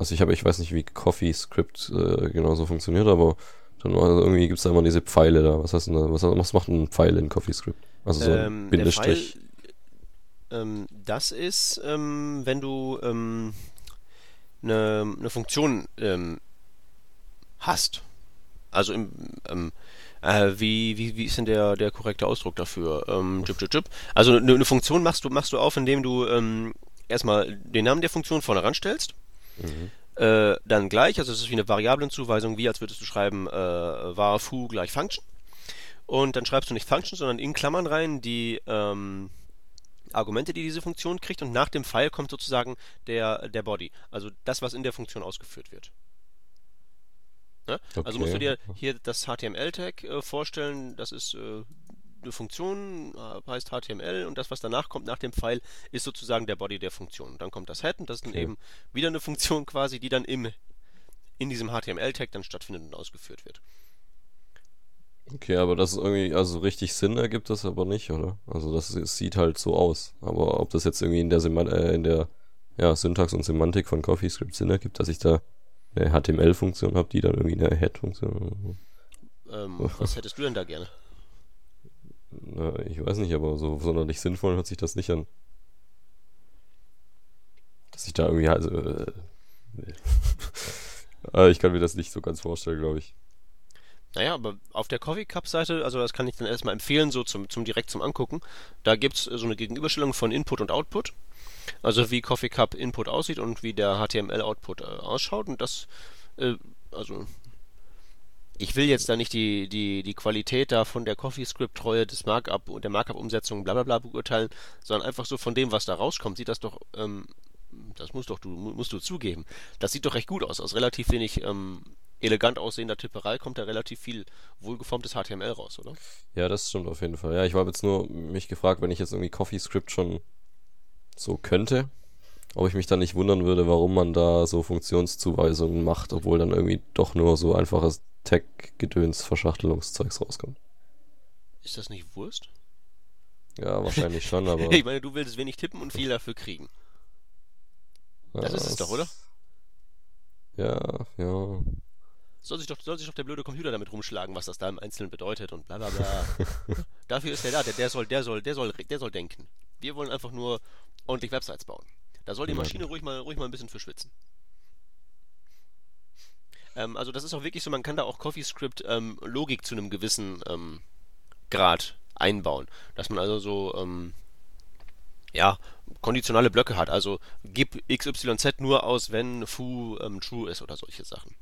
Speaker 1: also ich habe, ich weiß nicht, wie CoffeeScript äh, genauso funktioniert, aber dann also irgendwie gibt es da immer diese Pfeile da. Was heißt denn da? Was, was macht ein Pfeil in CoffeeScript? Also so
Speaker 2: ein ähm, Bindestrich. Pfeil, ähm, das ist, ähm, wenn du eine, ähm, eine Funktion ähm, hast. Also im, ähm, äh, wie, wie, wie ist denn der, der korrekte Ausdruck dafür? Jip, jip, jip. Also eine, eine, Funktion machst du, machst du auf, indem du erstmal den Namen der Funktion vorne ranstellst Mhm. Äh, dann gleich, also es ist wie eine Variablenzuweisung, wie als würdest du schreiben äh, var foo gleich function. Und dann schreibst du nicht function, sondern in Klammern rein die ähm, Argumente, die diese Funktion kriegt und nach dem Pfeil kommt sozusagen der, der Body, also das, was in der Funktion ausgeführt wird. Ne? Okay. Also musst du dir hier das HTML-Tag äh, vorstellen, das ist äh, eine Funktion äh, heißt HTML und das, was danach kommt nach dem Pfeil, ist sozusagen der Body der Funktion. dann kommt das Head und das ist dann okay. eben wieder eine Funktion quasi, die dann im, in diesem HTML-Tag dann stattfindet und ausgeführt wird.
Speaker 1: Okay, aber das ist irgendwie, also richtig Sinn ergibt das aber nicht, oder? Also das, das sieht halt so aus. Aber ob das jetzt irgendwie in der, Seman äh, in der ja, Syntax und Semantik von CoffeeScript Sinn ergibt, dass ich da eine HTML-Funktion habe, die dann irgendwie eine Head-Funktion.
Speaker 2: Ähm, was hättest du denn da gerne?
Speaker 1: Na, ich weiß nicht, aber so sonderlich sinnvoll hört sich das nicht an. Dass ich da irgendwie also. Äh, nee. ich kann mir das nicht so ganz vorstellen, glaube ich.
Speaker 2: Naja, aber auf der Coffee Cup Seite, also das kann ich dann erstmal empfehlen, so zum, zum direkt zum Angucken. Da gibt es so eine Gegenüberstellung von Input und Output. Also wie Coffee Cup Input aussieht und wie der HTML Output äh, ausschaut. Und das, äh, also ich will jetzt da nicht die, die, die Qualität da von der CoffeeScript-Treue des Markup und der Markup-Umsetzung bla bla bla beurteilen, sondern einfach so von dem, was da rauskommt, sieht das doch, ähm, das musst doch du, musst du zugeben. Das sieht doch recht gut aus. Aus relativ wenig ähm, elegant aussehender Tipperei kommt da relativ viel wohlgeformtes HTML raus, oder?
Speaker 1: Ja, das stimmt auf jeden Fall. Ja, ich habe jetzt nur mich gefragt, wenn ich jetzt irgendwie CoffeeScript schon so könnte, ob ich mich dann nicht wundern würde, warum man da so Funktionszuweisungen macht, obwohl dann irgendwie doch nur so einfaches Tech-Gedöns-Verschachtelungszeugs rauskommt.
Speaker 2: Ist das nicht Wurst?
Speaker 1: Ja, wahrscheinlich schon, aber.
Speaker 2: ich meine, du willst wenig tippen und viel dafür kriegen. Das
Speaker 1: ja,
Speaker 2: ist es doch, oder?
Speaker 1: Ja, ja.
Speaker 2: Soll sich, doch, soll sich doch der blöde Computer damit rumschlagen, was das da im Einzelnen bedeutet und bla bla bla. Dafür ist der da, der, der soll, der soll, der soll, der soll denken. Wir wollen einfach nur ordentlich Websites bauen. Da soll die Maschine ruhig mal, ruhig mal ein bisschen für schwitzen. Ähm, also das ist auch wirklich so, man kann da auch CoffeeScript ähm, Logik zu einem gewissen ähm, Grad einbauen. Dass man also so, ähm, ja, konditionale Blöcke hat. Also gib XYZ nur aus, wenn foo ähm, true ist oder solche Sachen.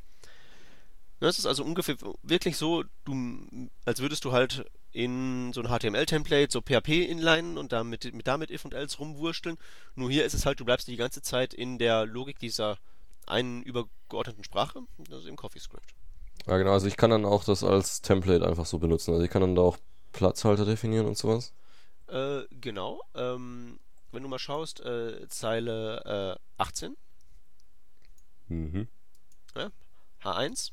Speaker 2: Das ist also ungefähr wirklich so, du, als würdest du halt in so ein HTML-Template so PHP inlinen und damit, mit, damit if und else rumwursteln. Nur hier ist es halt, du bleibst die ganze Zeit in der Logik dieser einen übergeordneten Sprache, das ist eben CoffeeScript.
Speaker 1: Ja, genau, also ich kann dann auch das als Template einfach so benutzen. Also ich kann dann da auch Platzhalter definieren und sowas.
Speaker 2: Äh, genau. Ähm, wenn du mal schaust, äh, Zeile äh, 18.
Speaker 1: Mhm.
Speaker 2: Ja, H1.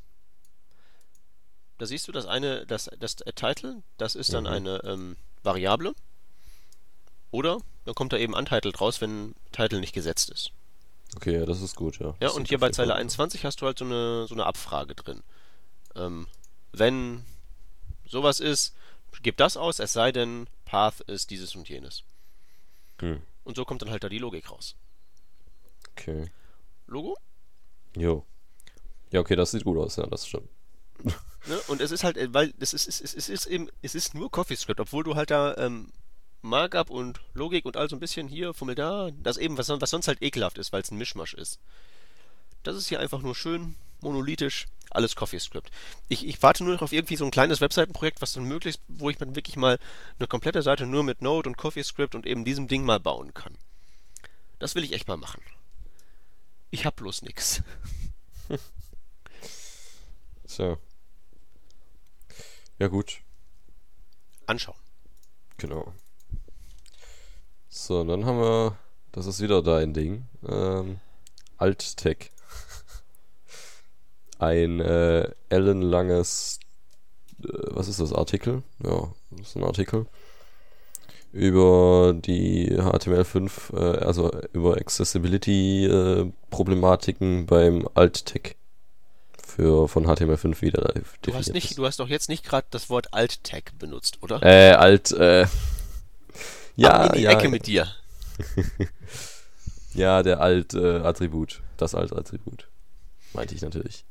Speaker 2: Da siehst du das eine, das, das Title, das ist dann
Speaker 1: Mhm.
Speaker 2: eine ähm, Variable. Oder dann kommt da eben untitled raus, wenn Title nicht gesetzt ist.
Speaker 1: Okay, ja, das ist gut, ja.
Speaker 2: Ja,
Speaker 1: Das
Speaker 2: und hier bei Zeile
Speaker 1: Fall-
Speaker 2: 21 hast du halt so eine, so eine Abfrage drin. Ähm, wenn sowas ist, gib das aus, es sei denn, Path ist dieses und jenes.
Speaker 1: Hm,
Speaker 2: Und so kommt dann halt da die Logik raus.
Speaker 1: okay.
Speaker 2: Logo?
Speaker 1: Jo. Ja, okay, das sieht gut aus, ja, das stimmt.
Speaker 2: Ne? Und es ist halt, äh, weil es ist, es ist, es ist eben, es ist nur CoffeeScript, obwohl du halt da ähm, Markup und Logik und all so ein bisschen hier, Fummel da, das eben, was, was sonst halt ekelhaft ist, weil es ein Mischmasch ist. Das ist hier einfach nur schön, monolithisch, alles CoffeeScript. Ich, ich warte nur noch auf irgendwie so ein kleines Webseitenprojekt, was dann möglichst, wo ich dann wirklich mal eine komplette Seite nur mit Node und CoffeeScript und eben diesem Ding mal bauen kann. Das will ich echt mal machen. Ich hab bloß nix.
Speaker 1: Tja. Ja, gut.
Speaker 2: Anschauen.
Speaker 1: Genau. So, dann haben wir, das ist wieder dein Ding, ähm, Alt-Tech. Ein äh, ellenlanges, äh, was ist das, Artikel? Ja, das ist ein Artikel über die HTML5, äh, also über Accessibility-Problematiken beim Alt-Tech für von HTML5 wieder
Speaker 2: Du hast, nicht,
Speaker 1: ist.
Speaker 2: du hast doch jetzt nicht gerade das Wort Alt-Tag benutzt, oder?
Speaker 1: Äh, Alt, äh, ja,
Speaker 2: Ab in die
Speaker 1: ja,
Speaker 2: Ecke mit dir.
Speaker 1: Ja, der Alt-Attribut. das Alt-Attribut. Meinte ich natürlich.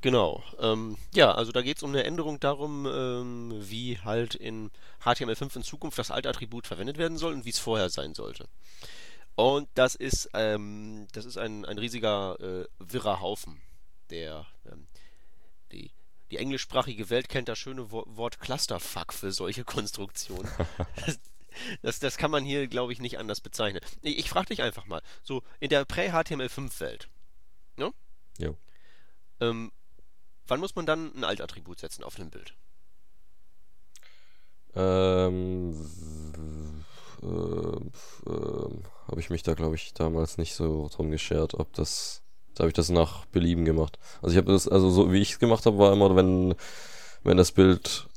Speaker 2: Genau. Ähm, ja, also da geht es um eine Änderung darum, ähm, wie halt in HTML5 in Zukunft das Alt-Attribut verwendet werden soll und wie es vorher sein sollte. Und das ist, ähm, das ist ein, ein riesiger äh, wirrer Haufen. Der, ähm, die, die englischsprachige Welt kennt das schöne Wo Wort Clusterfuck für solche Konstruktionen. Das, das, das kann man hier, glaube ich, nicht anders bezeichnen. Ich, ich frage dich einfach mal, so in der Prä-HTML5-Welt, ne?
Speaker 1: Jo.
Speaker 2: Ähm, wann muss man dann ein Alt-Attribut setzen auf einem Bild?
Speaker 1: Ähm, w- ähm, ähm, habe ich mich da, glaube ich, damals nicht so drum geschert, ob das. Da habe ich das nach Belieben gemacht. Also ich habe das, also so wie ich es gemacht habe, war immer, wenn, wenn das Bild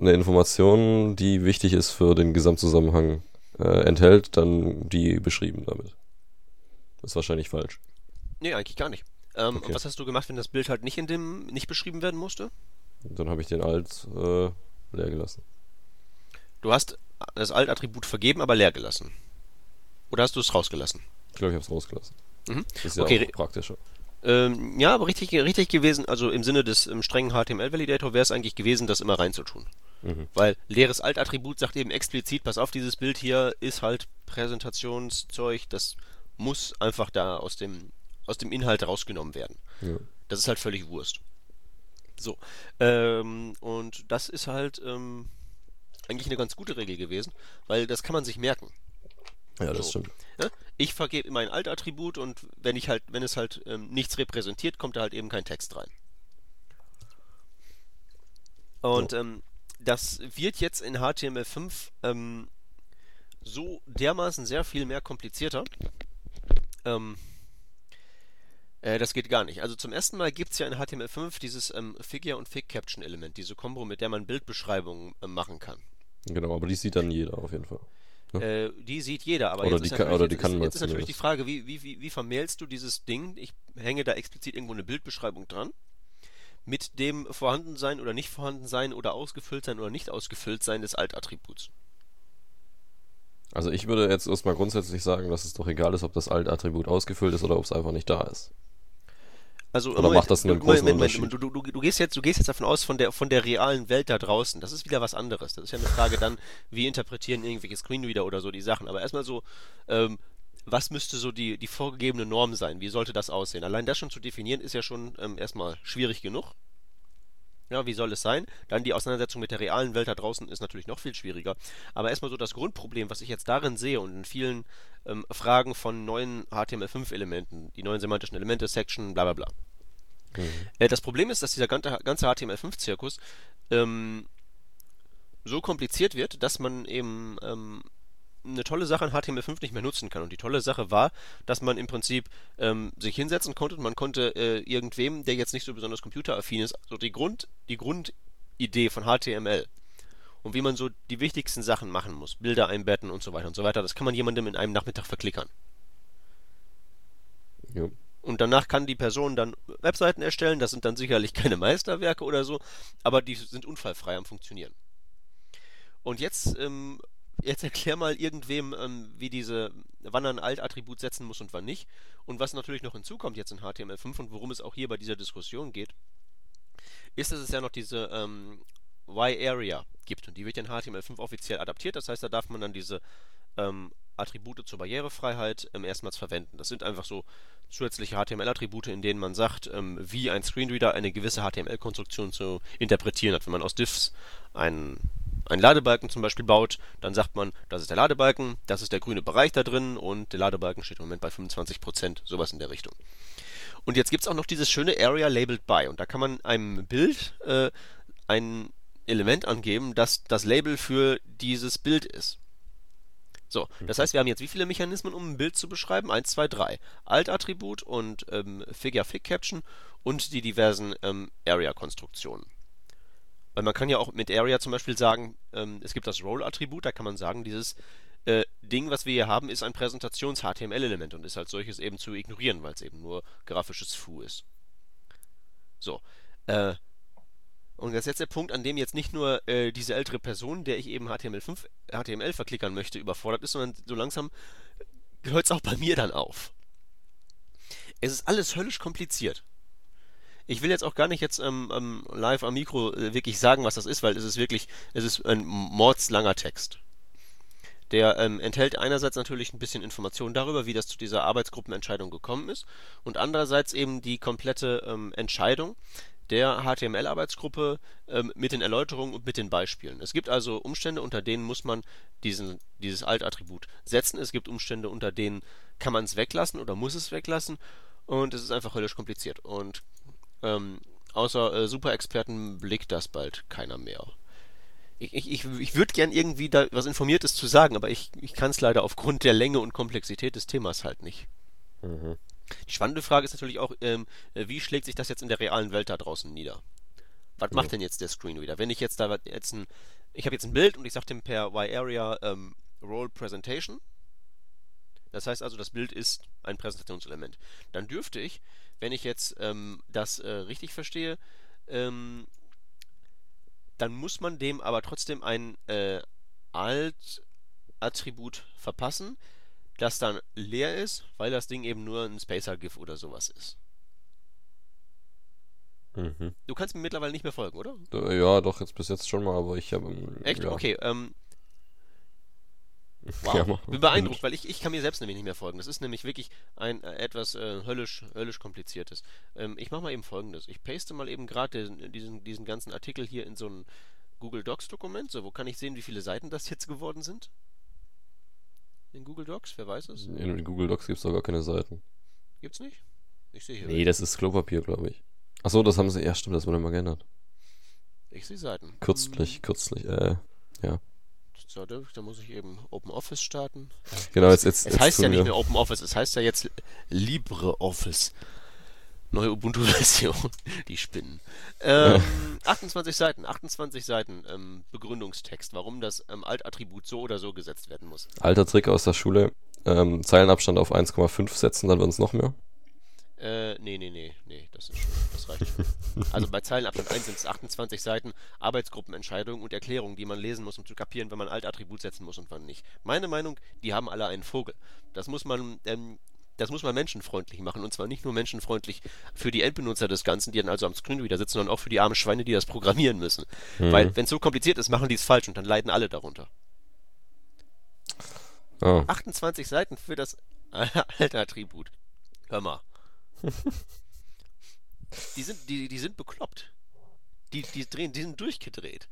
Speaker 1: eine Information, die wichtig ist für den Gesamtzusammenhang, äh, enthält, dann die beschrieben damit. Das ist wahrscheinlich falsch.
Speaker 2: Nee, eigentlich gar nicht. Ähm,
Speaker 1: Okay.
Speaker 2: Und was hast du gemacht, wenn das Bild halt nicht in dem, nicht beschrieben werden musste?
Speaker 1: Dann habe ich den Alt äh, leer gelassen.
Speaker 2: Du hast das Alt-Attribut vergeben, aber leer gelassen. Oder hast du es rausgelassen?
Speaker 1: Ich glaube, ich habe es rausgelassen.
Speaker 2: Mhm.
Speaker 1: Ist ja
Speaker 2: Okay,
Speaker 1: auch praktischer.
Speaker 2: Ähm, ja, aber richtig, richtig gewesen, also im Sinne des ähm, strengen HTML-Validator wäre es eigentlich gewesen, das immer reinzutun.
Speaker 1: Mhm.
Speaker 2: Weil leeres Alt-Attribut sagt eben explizit, pass auf, dieses Bild hier ist halt Präsentationszeug, das muss einfach da aus dem, aus dem Inhalt rausgenommen werden.
Speaker 1: Ja.
Speaker 2: Das ist halt völlig Wurst. So. Ähm, und das ist halt ähm, eigentlich eine ganz gute Regel gewesen, weil das kann man sich merken.
Speaker 1: ja, das
Speaker 2: So.
Speaker 1: stimmt.
Speaker 2: Ne? Ich vergebe immer ein Alt-Attribut und wenn ich halt, wenn es halt ähm, nichts repräsentiert, kommt da halt eben kein Text rein. Und ähm, das wird jetzt in HTML5 ähm, so dermaßen sehr viel mehr komplizierter. Ähm, Äh, das geht gar nicht. Also zum ersten Mal gibt es ja in HTML5 dieses ähm, Figure- und Fig-Caption-Element, diese Kombo, mit der man Bildbeschreibungen äh, machen kann.
Speaker 1: Genau, aber die sieht dann jeder auf jeden Fall.
Speaker 2: Äh, die sieht jeder, aber
Speaker 1: Oder
Speaker 2: jetzt
Speaker 1: die
Speaker 2: ist
Speaker 1: kann-
Speaker 2: natürlich,
Speaker 1: oder die
Speaker 2: jetzt,
Speaker 1: kann
Speaker 2: jetzt ist natürlich die. Frage, wie, wie, wie, wie vermählst du dieses Ding? Ich hänge da explizit irgendwo eine Bildbeschreibung dran. Mit dem Vorhandensein oder nicht Vorhandensein oder Ausgefülltsein oder nicht Ausgefülltsein des Alt-Attributs.
Speaker 1: Also ich würde jetzt erstmal grundsätzlich sagen, dass es doch egal ist, ob das Alt-Attribut ausgefüllt ist oder ob es einfach nicht da ist.
Speaker 2: Also,
Speaker 1: Oder macht das einen
Speaker 2: du,
Speaker 1: großen
Speaker 2: Moment,
Speaker 1: Unterschied?
Speaker 2: Du, du, du, du, gehst jetzt, du gehst jetzt davon aus, von der, von der realen Welt da draußen. Das ist wieder was anderes. Das ist ja eine Frage dann, wie interpretieren irgendwelche Screenreader oder so die Sachen. Aber erstmal so, ähm, was müsste so die, die vorgegebene Norm sein? Wie sollte das aussehen? Allein das schon zu definieren, ist ja schon ähm, erstmal schwierig genug. Ja, wie soll es sein? Dann die Auseinandersetzung mit der realen Welt da draußen ist natürlich noch viel schwieriger. Aber erstmal so das Grundproblem, was ich jetzt darin sehe und in vielen ähm, Fragen von neuen HTML5-Elementen, die neuen semantischen Elemente, Section, bla bla bla. Äh, das Problem ist, dass dieser ganze, ganze HTML5-Zirkus ähm, so kompliziert wird, dass man eben ähm, eine tolle Sache in HTML5 nicht mehr nutzen kann. Und die tolle Sache war, dass man im Prinzip ähm, sich hinsetzen konnte und man konnte äh, irgendwem, der jetzt nicht so besonders computeraffin ist, so die Grund, die Grundidee von HTML und wie man so die wichtigsten Sachen machen muss, Bilder einbetten und so weiter und so weiter, das kann man jemandem in einem Nachmittag verklickern.
Speaker 1: Jo.
Speaker 2: Und danach kann die Person dann Webseiten erstellen. Das sind dann sicherlich keine Meisterwerke oder so, aber die sind unfallfrei am Funktionieren. Und jetzt, ähm, jetzt erklär mal irgendwem, ähm, wie diese, wann er ein Alt-Attribut setzen muss und wann nicht. Und was natürlich noch hinzukommt jetzt in HTML5 und worum es auch hier bei dieser Diskussion geht, ist, dass es ja noch diese ähm, Y-Area gibt. Und die wird in HTML5 offiziell adaptiert. Das heißt, da darf man dann diese ähm, Attribute zur Barrierefreiheit ähm, erstmals verwenden. Das sind einfach so zusätzliche HTML-Attribute, in denen man sagt, ähm, wie ein Screenreader eine gewisse HTML-Konstruktion zu interpretieren hat. Wenn man aus Diffs einen, einen Ladebalken zum Beispiel baut, dann sagt man, das ist der Ladebalken, das ist der grüne Bereich da drin und der Ladebalken steht im Moment bei 25%, sowas in der Richtung. Und jetzt gibt es auch noch dieses schöne Area Labeled By und da kann man einem Bild äh, ein Element angeben, das das Label für dieses Bild ist. So, das heißt, wir haben jetzt wie viele Mechanismen, um ein Bild zu beschreiben? 1, 2, 3. Alt-Attribut und ähm, Figure-Fig-Caption und die diversen ähm, Area-Konstruktionen. Weil man kann ja auch mit Area zum Beispiel sagen, ähm, es gibt das Role-Attribut, da kann man sagen, dieses äh, Ding, was wir hier haben, ist ein Präsentations-HTML-Element und ist als solches eben zu ignorieren, weil es eben nur grafisches Foo ist. So, äh, und das ist jetzt der Punkt, an dem jetzt nicht nur äh, diese ältere Person, der ich eben HTML5, HTML verklickern möchte, überfordert ist, sondern so langsam hört es auch bei mir dann auf. Es ist alles höllisch kompliziert. Ich will jetzt auch gar nicht jetzt ähm, ähm, live am Mikro äh, wirklich sagen, was das ist, weil es ist wirklich, es ist ein mordslanger Text. Der ähm, enthält einerseits natürlich ein bisschen Informationen darüber, wie das zu dieser Arbeitsgruppenentscheidung gekommen ist, und andererseits eben die komplette ähm, Entscheidung der HTML-Arbeitsgruppe ähm, mit den Erläuterungen und mit den Beispielen. Es gibt also Umstände, unter denen muss man diesen, dieses Alt-Attribut setzen. Es gibt Umstände, unter denen kann man es weglassen oder muss es weglassen. Und es ist einfach höllisch kompliziert. Und ähm, außer äh, Superexperten blickt das bald keiner mehr. Ich, ich, ich, würde gern irgendwie da was Informiertes zu sagen, aber ich, ich kann es leider aufgrund der Länge und Komplexität des Themas halt nicht.
Speaker 1: Mhm.
Speaker 2: Die spannende Frage ist natürlich auch, ähm, äh, wie schlägt sich das jetzt in der realen Welt da draußen nieder? Was
Speaker 1: Ja.
Speaker 2: macht denn jetzt der Screenreader? Wenn ich jetzt da jetzt ein, ich habe jetzt ein Bild und ich sage dem per Y-Area ähm, Role Presentation. Das heißt also, das Bild ist ein Präsentationselement. Dann dürfte ich, wenn ich jetzt ähm, das äh, richtig verstehe, ähm, dann muss man dem aber trotzdem ein äh, Alt-Attribut verpassen, das dann leer ist, weil das Ding eben nur ein Spacer-GIF oder sowas ist.
Speaker 1: Mhm.
Speaker 2: Du kannst mir mittlerweile nicht mehr folgen, oder?
Speaker 1: Ja, doch, jetzt bis jetzt schon mal, aber ich habe.
Speaker 2: Echt?
Speaker 1: Ja.
Speaker 2: Okay, ähm, wow.
Speaker 1: Ja,
Speaker 2: Bin beeindruckt, weil ich, ich kann mir selbst nämlich nicht mehr folgen. Das ist nämlich wirklich ein äh, etwas äh, höllisch, höllisch kompliziertes. Ähm, ich mache mal eben folgendes. Ich paste mal eben gerade diesen, diesen, ganzen Artikel hier in so ein Google Docs Dokument. So, wo kann ich sehen, wie viele Seiten das jetzt geworden sind? In Google Docs? Wer weiß es?
Speaker 1: In Google Docs gibt es doch gar keine Seiten.
Speaker 2: Gibt's nicht? Ich sehe hier.
Speaker 1: Nee, das ist Klopapier, glaube ich. Achso, das haben sie. Ja, stimmt, das wurde mal geändert.
Speaker 2: Ich sehe Seiten.
Speaker 1: Kürzlich, kürzlich, äh.
Speaker 2: So, da, muss ich eben Open Office starten.
Speaker 1: Genau, jetzt. jetzt
Speaker 2: Es
Speaker 1: jetzt
Speaker 2: heißt ja nicht mehr Open Office, es heißt ja jetzt LibreOffice. Neue Ubuntu-Version. Die spinnen. Ähm, 28 Seiten, 28 Seiten ähm, Begründungstext, warum das ähm, Alt-Attribut so oder so gesetzt werden muss.
Speaker 1: Alter Trick aus der Schule. Ähm, Zeilenabstand auf 1,5 setzen, dann werden es noch mehr.
Speaker 2: Äh, nee, nee, nee, nee, das ist schon, das reicht schon. Also bei Zeilenabstand 1 sind es 28 Seiten, Arbeitsgruppenentscheidungen und Erklärungen, die man lesen muss, um zu kapieren, wenn man Alt-Attribut setzen muss und wann nicht. Meine Meinung, die haben alle einen Vogel. Das muss man, ähm, das muss man menschenfreundlich machen. Und zwar nicht nur menschenfreundlich für die Endbenutzer des Ganzen, die dann also am Screen wieder sitzen, sondern auch für die armen Schweine, die das programmieren müssen.
Speaker 1: Mhm.
Speaker 2: Weil, wenn es so kompliziert ist, machen die es falsch und dann leiden alle darunter.
Speaker 1: Ah,
Speaker 2: 28 Seiten für das Alt-Attribut. Hör mal. Die sind, die, die sind bekloppt. Die, die drehen, die sind durchgedreht.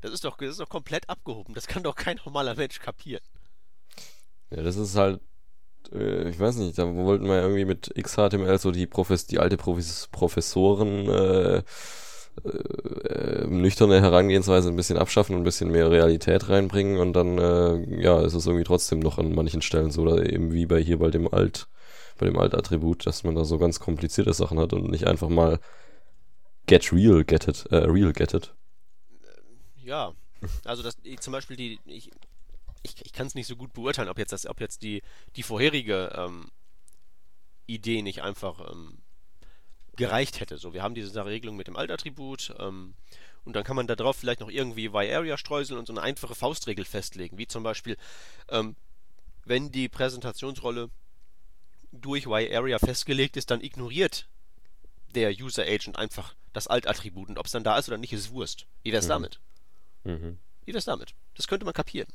Speaker 2: Das ist doch, das ist doch komplett abgehoben. Das kann doch kein normaler Mensch kapieren.
Speaker 1: ja, das ist halt, äh, ich weiß nicht, da wollten wir irgendwie mit XHTML so die, Profes die alte Profes Professoren äh, äh, nüchterne Herangehensweise ein bisschen abschaffen und ein bisschen mehr Realität reinbringen und dann, äh, ja, ist es irgendwie trotzdem noch an manchen Stellen so, oder eben wie bei hier bei dem Alt, bei dem Alt-Attribut, dass man da so ganz komplizierte Sachen hat und nicht einfach mal get real get it, äh, real get it.
Speaker 2: Ja, also das, zum Beispiel die, ich, ich, ich kann es nicht so gut beurteilen, ob jetzt das, ob jetzt die, die vorherige ähm, Idee nicht einfach ähm, gereicht hätte. So, wir haben diese Regelung mit dem Alt-Attribut ähm, und dann kann man da drauf vielleicht noch irgendwie Y-Area streuseln und so eine einfache Faustregel festlegen, wie zum Beispiel, ähm, wenn die Präsentationsrolle durch Y-Area festgelegt ist, dann ignoriert der User Agent einfach das Alt-Attribut und ob es dann da ist oder nicht, ist Wurst. Wie wär's
Speaker 1: Mhm.
Speaker 2: damit?
Speaker 1: Mhm.
Speaker 2: Wie wär's damit? Das könnte man kapieren.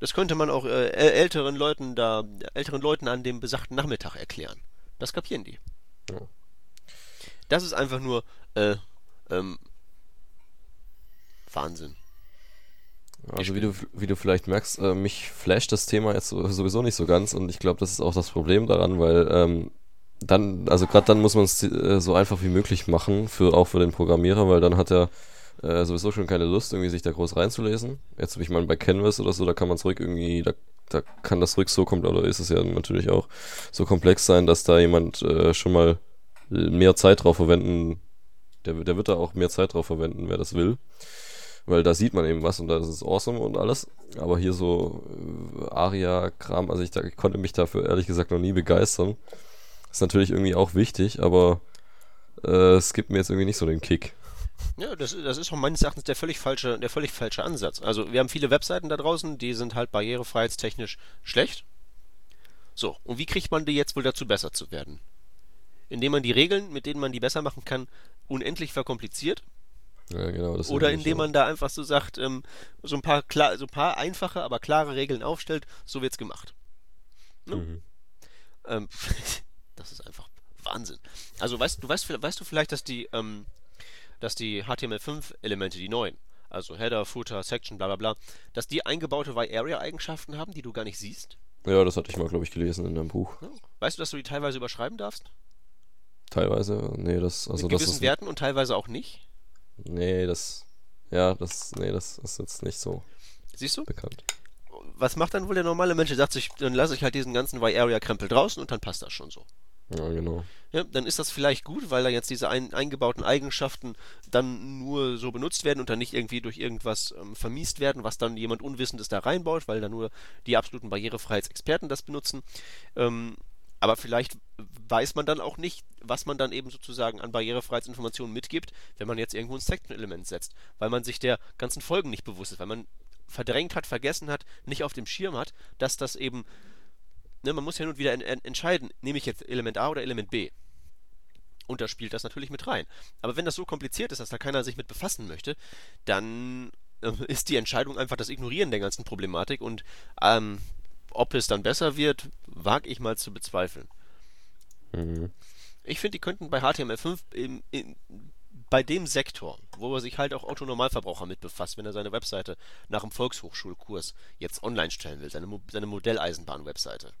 Speaker 2: Das könnte man auch äh, äl- älteren Leuten da, älteren Leuten an dem besagten Nachmittag erklären. Das kapieren die.
Speaker 1: Ja.
Speaker 2: Das ist einfach nur äh, ähm, Wahnsinn.
Speaker 1: Also wie du, wie du vielleicht merkst, äh, mich flasht das Thema jetzt so- sowieso nicht so ganz und ich glaube, das ist auch das Problem daran, weil ähm, dann, also gerade dann muss man es äh, so einfach wie möglich machen, für auch für den Programmierer, weil dann hat er äh, sowieso schon keine Lust, irgendwie sich da groß reinzulesen. Jetzt habe ich mal bei Canvas oder so, da kann man es ruhig irgendwie, da, da kann das ruhig so komplett, oder ist es ja natürlich auch so komplex sein, dass da jemand äh, schon mal mehr Zeit drauf verwenden, der, der wird da auch mehr Zeit drauf verwenden, wer das will weil da sieht man eben was und da ist es awesome und alles. Aber hier so äh, Aria-Kram, also ich, da, ich konnte mich dafür ehrlich gesagt noch nie begeistern. Ist natürlich irgendwie auch wichtig, aber äh, es gibt mir jetzt irgendwie nicht so den Kick.
Speaker 2: Ja, das, das ist auch meines Erachtens der völlig falsche, der völlig falsche Ansatz. Also wir haben viele Webseiten da draußen, die sind halt barrierefreiheitstechnisch schlecht. So, und wie kriegt man die jetzt wohl dazu besser zu werden? Indem man die Regeln, mit denen man die besser machen kann, unendlich verkompliziert
Speaker 1: Ja, genau.
Speaker 2: Oder indem man da einfach so sagt, ähm, so ein paar klar, so ein paar einfache, aber klare Regeln aufstellt, so wird's gemacht. ne?
Speaker 1: Mhm.
Speaker 2: Ähm, das ist einfach Wahnsinn. Also weißt du, weißt, weißt du vielleicht, dass die, ähm, dass die HTML5-Elemente, die neuen, also Header, Footer, Section, bla bla bla, dass die eingebaute Y-Area-Eigenschaften haben, die du gar nicht siehst?
Speaker 1: Ja, das hatte ich mal, glaube ich, gelesen in einem Buch.
Speaker 2: Weißt du, dass du die teilweise überschreiben darfst?
Speaker 1: Teilweise, nee, das, also
Speaker 2: Mit
Speaker 1: das
Speaker 2: gewissen
Speaker 1: ist,
Speaker 2: Werten und teilweise auch nicht?
Speaker 1: Nee, das, ja, das, nee, das ist jetzt nicht so
Speaker 2: Siehst du?
Speaker 1: bekannt.
Speaker 2: Was macht dann wohl der normale Mensch? Der sagt sich, dann lasse ich halt diesen ganzen Y-Area-Krempel draußen und dann passt das schon so.
Speaker 1: Ja, genau.
Speaker 2: Ja, dann ist das vielleicht gut, weil da jetzt diese ein, eingebauten Eigenschaften dann nur so benutzt werden und dann nicht irgendwie durch irgendwas ähm, vermiest werden, was dann jemand Unwissendes da reinbaut, weil da nur die absoluten Barrierefreiheitsexperten das benutzen. Ähm, aber vielleicht weiß man dann auch nicht, was man dann eben sozusagen an Barrierefreiheitsinformationen mitgibt, wenn man jetzt irgendwo ein Section-Element setzt, weil man sich der ganzen Folgen nicht bewusst ist, weil man verdrängt hat, vergessen hat, nicht auf dem Schirm hat, dass das eben ne, man muss ja nun wieder en en entscheiden, nehme ich jetzt Element A oder Element B. Und da spielt das natürlich mit rein. Aber wenn das so kompliziert ist, dass da keiner sich mit befassen möchte, dann äh, ist die Entscheidung einfach das Ignorieren der ganzen Problematik und ähm, ob es dann besser wird, wage ich mal zu bezweifeln.
Speaker 1: Mhm.
Speaker 2: Ich finde, die könnten bei HTML5 im, im, bei dem Sektor, wo er sich halt auch Autonormalverbraucher mit befasst, wenn er seine Webseite nach einem Volkshochschulkurs jetzt online stellen will, seine, Mo seine Modelleisenbahn-Webseite.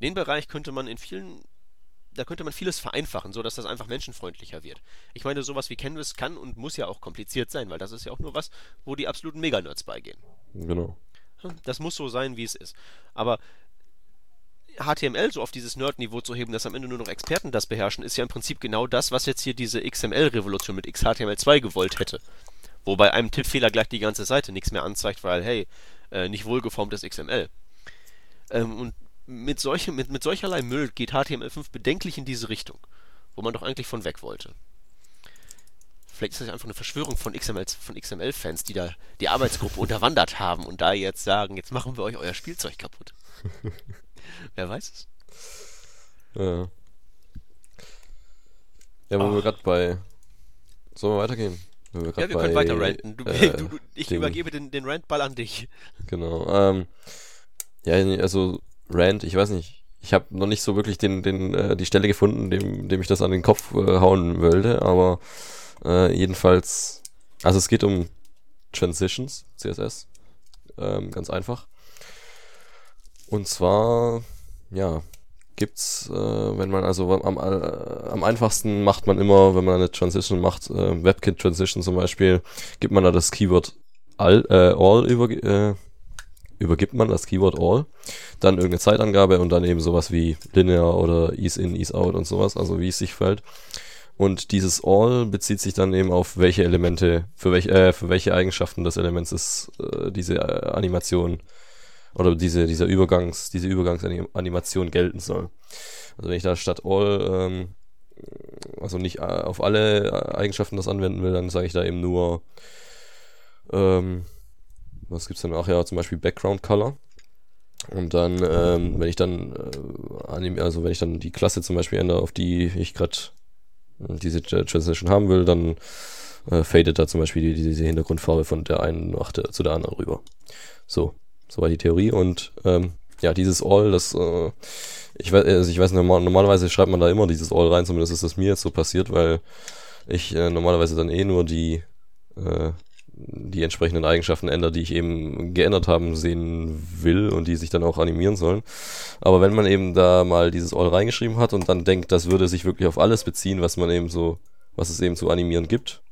Speaker 2: Den Bereich könnte man in vielen, da könnte man vieles vereinfachen, so dass das einfach menschenfreundlicher wird. Ich meine, sowas wie Canvas kann und muss ja auch kompliziert sein, weil das ist ja auch nur was, wo die absoluten Meganerds beigehen.
Speaker 1: Genau.
Speaker 2: Das muss so sein, wie es ist. Aber HTML so auf dieses Nerd-Niveau zu heben, dass am Ende nur noch Experten das beherrschen, ist ja im Prinzip genau das, was jetzt hier diese XML-Revolution mit XHTML2 gewollt hätte. Wobei einem Tippfehler gleich die ganze Seite nichts mehr anzeigt, weil, hey, äh, nicht wohlgeformtes XML. Ähm, und mit, solche, mit, mit solcherlei Müll geht HTML5 bedenklich in diese Richtung, wo man doch eigentlich von weg wollte. Vielleicht ist das einfach eine Verschwörung von XML, von XML-Fans, die da die Arbeitsgruppe unterwandert haben und da jetzt sagen, jetzt machen wir euch euer Spielzeug kaputt. Wer weiß es?
Speaker 1: Ja. Ja, wo oh. wir gerade bei. Sollen wir weitergehen?
Speaker 2: Wir ja, wir bei, können weiter ranten. Du, äh, du, du, ich dem, übergebe den, den Rantball an dich.
Speaker 1: Genau. Ähm, ja, also Rant, ich weiß nicht. Ich habe noch nicht so wirklich den, den, äh, die Stelle gefunden, dem, dem ich das an den Kopf äh, hauen wollte, aber äh, jedenfalls, also es geht um Transitions, CSS. Ähm, ganz einfach. Und zwar, ja, gibt's, äh, wenn man also am, äh, am einfachsten macht man immer, wenn man eine Transition macht, äh, WebKit Transition zum Beispiel, gibt man da das Keyword all, äh, all über, äh, übergibt man das Keyword all, dann irgendeine Zeitangabe und dann eben sowas wie linear oder ease in, ease out und sowas, also wie es sich fällt. Und dieses all bezieht sich dann eben auf welche Elemente, für welche, äh, für welche Eigenschaften des Elements ist äh, diese äh, Animation oder diese, dieser Übergangs, diese Übergangsanimation gelten soll. Also wenn ich da statt all, ähm, also nicht äh, auf alle Eigenschaften das anwenden will, dann sage ich da eben nur, ähm, was gibt's denn? Ach ja, zum Beispiel Background Color. Und dann, ähm, wenn ich dann, äh, also wenn ich dann die Klasse zum Beispiel ändere, auf die ich gerade äh, diese Transition haben will, dann äh, fadet da zum Beispiel die, diese Hintergrundfarbe von der einen nach der, zu der anderen rüber. So. So war die Theorie und ähm, ja, dieses All, das, äh, ich weiß, also ich weiß, normal, normalerweise schreibt man da immer dieses All rein, zumindest ist das mir jetzt so passiert, weil ich äh, normalerweise dann eh nur die, äh, die entsprechenden Eigenschaften ändere, die ich eben geändert haben sehen will und die sich dann auch animieren sollen. Aber wenn man eben da mal dieses All reingeschrieben hat und dann denkt, das würde sich wirklich auf alles beziehen, was man eben so, was es eben zu animieren gibt,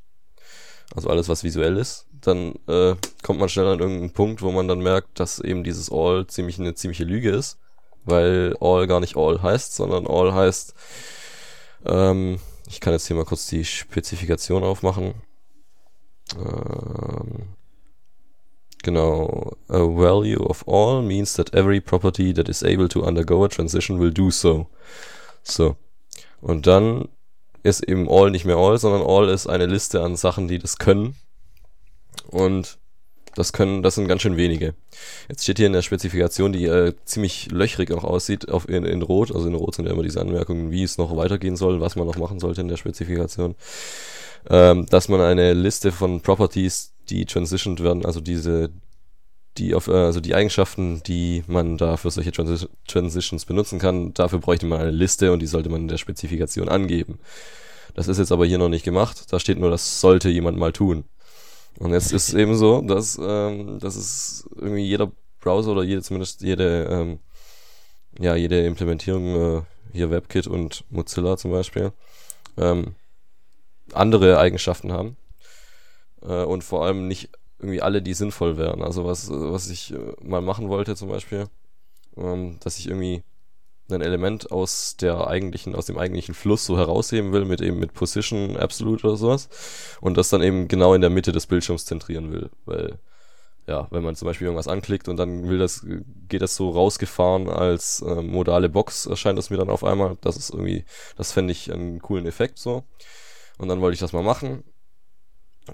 Speaker 1: also alles, was visuell ist, dann äh, kommt man schnell an irgendeinen Punkt, wo man dann merkt, dass eben dieses All ziemlich eine ziemliche Lüge ist, weil All gar nicht All heißt, sondern All heißt, ähm, ich kann jetzt hier mal kurz die Spezifikation aufmachen. Ähm, genau, a value of all means that every property that is able to undergo a transition will do so. So. Und dann ist eben All nicht mehr All, sondern All ist eine Liste an Sachen, die das können. Und das können, das sind ganz schön wenige. Jetzt steht hier in der Spezifikation, die äh, ziemlich löchrig auch aussieht, auf in, in Rot. Also in Rot sind ja immer diese Anmerkungen, wie es noch weitergehen soll, was man noch machen sollte in der Spezifikation. Ähm, dass man eine Liste von Properties, die transitioned werden, also diese, die auf, äh, also die Eigenschaften, die man da für solche Transi Transitions benutzen kann, dafür bräuchte man eine Liste und die sollte man in der Spezifikation angeben. Das ist jetzt aber hier noch nicht gemacht. Da steht nur, das sollte jemand mal tun. Und jetzt ist eben so, dass, ähm, dass es irgendwie jeder Browser oder jede, zumindest jede, ähm, ja, jede Implementierung, äh, hier WebKit und Mozilla zum Beispiel, ähm, andere Eigenschaften haben. Äh, und vor allem nicht irgendwie alle, die sinnvoll wären. Also was, was ich äh, mal machen wollte zum Beispiel, ähm, dass ich irgendwie ein Element aus der eigentlichen, aus dem eigentlichen Fluss so herausheben will, mit eben mit Position Absolute oder sowas. Und das dann eben genau in der Mitte des Bildschirms zentrieren will. Weil, ja, wenn man zum Beispiel irgendwas anklickt und dann will das, geht das so rausgefahren als äh, modale Box, erscheint das mir dann auf einmal. Das ist irgendwie, das fände ich einen coolen Effekt so. Und dann wollte ich das mal machen.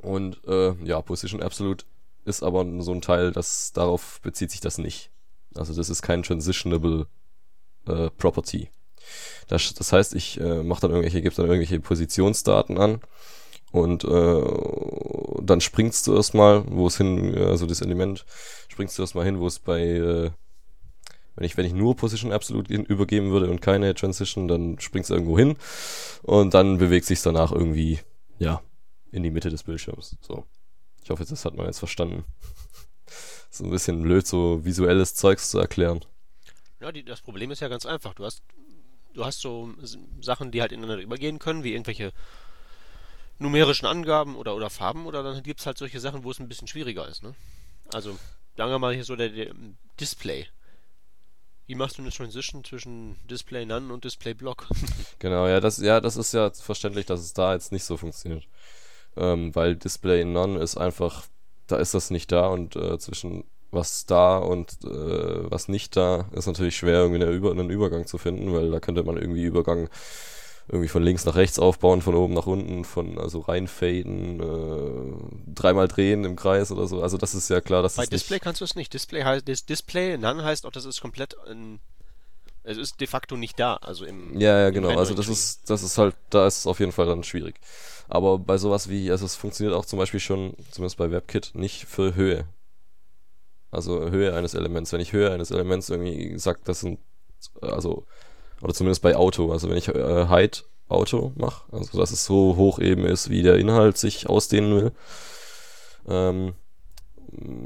Speaker 1: Und äh, ja, Position Absolute ist aber so ein Teil, das darauf bezieht sich das nicht. Also das ist kein transitionable äh, Property. Das, das heißt, ich äh, mache dann irgendwelche, gebe dann irgendwelche Positionsdaten an und äh, dann springst du erstmal, wo es hin, also das Element, springst du erstmal hin, wo es bei, äh, wenn ich, wenn ich nur Position Absolute übergeben würde und keine Transition, dann springst du irgendwo hin und dann bewegt sich danach irgendwie, ja, in die Mitte des Bildschirms. So. Ich hoffe, das hat man jetzt verstanden. so ein bisschen blöd, so visuelles Zeugs zu erklären.
Speaker 2: Ja, die, das Problem ist ja ganz einfach. Du hast, du hast so Sachen, die halt ineinander übergehen können, wie irgendwelche numerischen Angaben oder, oder Farben, oder dann gibt es halt solche Sachen, wo es ein bisschen schwieriger ist. Ne? Also, sagen wir mal hier so der, der Display. Wie machst du eine Transition zwischen Display None und Display Block?
Speaker 1: Genau, ja, das, ja, das ist ja verständlich, dass es da jetzt nicht so funktioniert. Ähm, weil Display None ist einfach, da ist das nicht da und äh, zwischen was da und äh, was nicht da ist natürlich schwer, irgendwie eine Über einen Übergang zu finden, weil da könnte man irgendwie Übergang irgendwie von links nach rechts aufbauen, von oben nach unten, von also reinfaden, äh, dreimal drehen im Kreis oder so. Also das ist ja klar, dass
Speaker 2: Bei Display kannst du es nicht. Display heißt Dis Display None heißt auch, das ist komplett ein, es ist de facto nicht da, also im
Speaker 1: Ja, ja,
Speaker 2: im
Speaker 1: genau. Also das ist, das ist halt, da ist es auf jeden Fall dann schwierig. Aber bei sowas wie, also es funktioniert auch zum Beispiel schon, zumindest bei WebKit, nicht für Höhe. Also Höhe eines Elements. Wenn ich Höhe eines Elements irgendwie sag, das sind, also, oder zumindest bei Auto, also wenn ich äh, Height Auto mache, also dass es so hoch eben ist, wie der Inhalt sich ausdehnen will, ähm,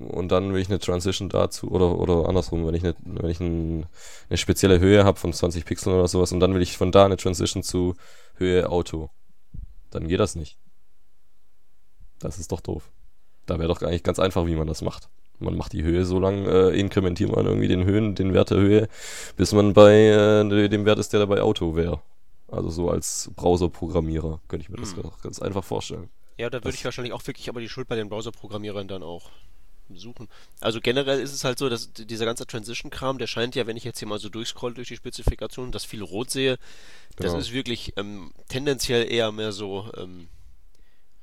Speaker 1: und dann will ich eine Transition dazu, oder, oder andersrum, wenn ich eine, wenn ich ein, eine spezielle Höhe habe von 20 Pixeln oder sowas, und dann will ich von da eine Transition zu Höhe Auto, dann geht das nicht. Das ist doch doof. Da wäre doch eigentlich ganz einfach, wie man das macht. Man macht die Höhe so lang, äh, inkrementiert man irgendwie den Höhen, den Wert der Höhe, bis man bei äh, dem Wert ist, der da bei Auto wäre. Also so als Browser-Programmierer könnte ich mir das
Speaker 2: Hm.
Speaker 1: doch ganz einfach vorstellen.
Speaker 2: Ja, da würde
Speaker 1: Das-
Speaker 2: ich wahrscheinlich auch wirklich aber die Schuld bei den Browser-Programmierern dann auch suchen. Also generell ist es halt so, dass dieser ganze Transition-Kram, der scheint ja, wenn ich jetzt hier mal so durchscroll durch die Spezifikation, das viel rot sehe, das
Speaker 1: Genau.
Speaker 2: ist wirklich ähm, tendenziell eher mehr so, ähm,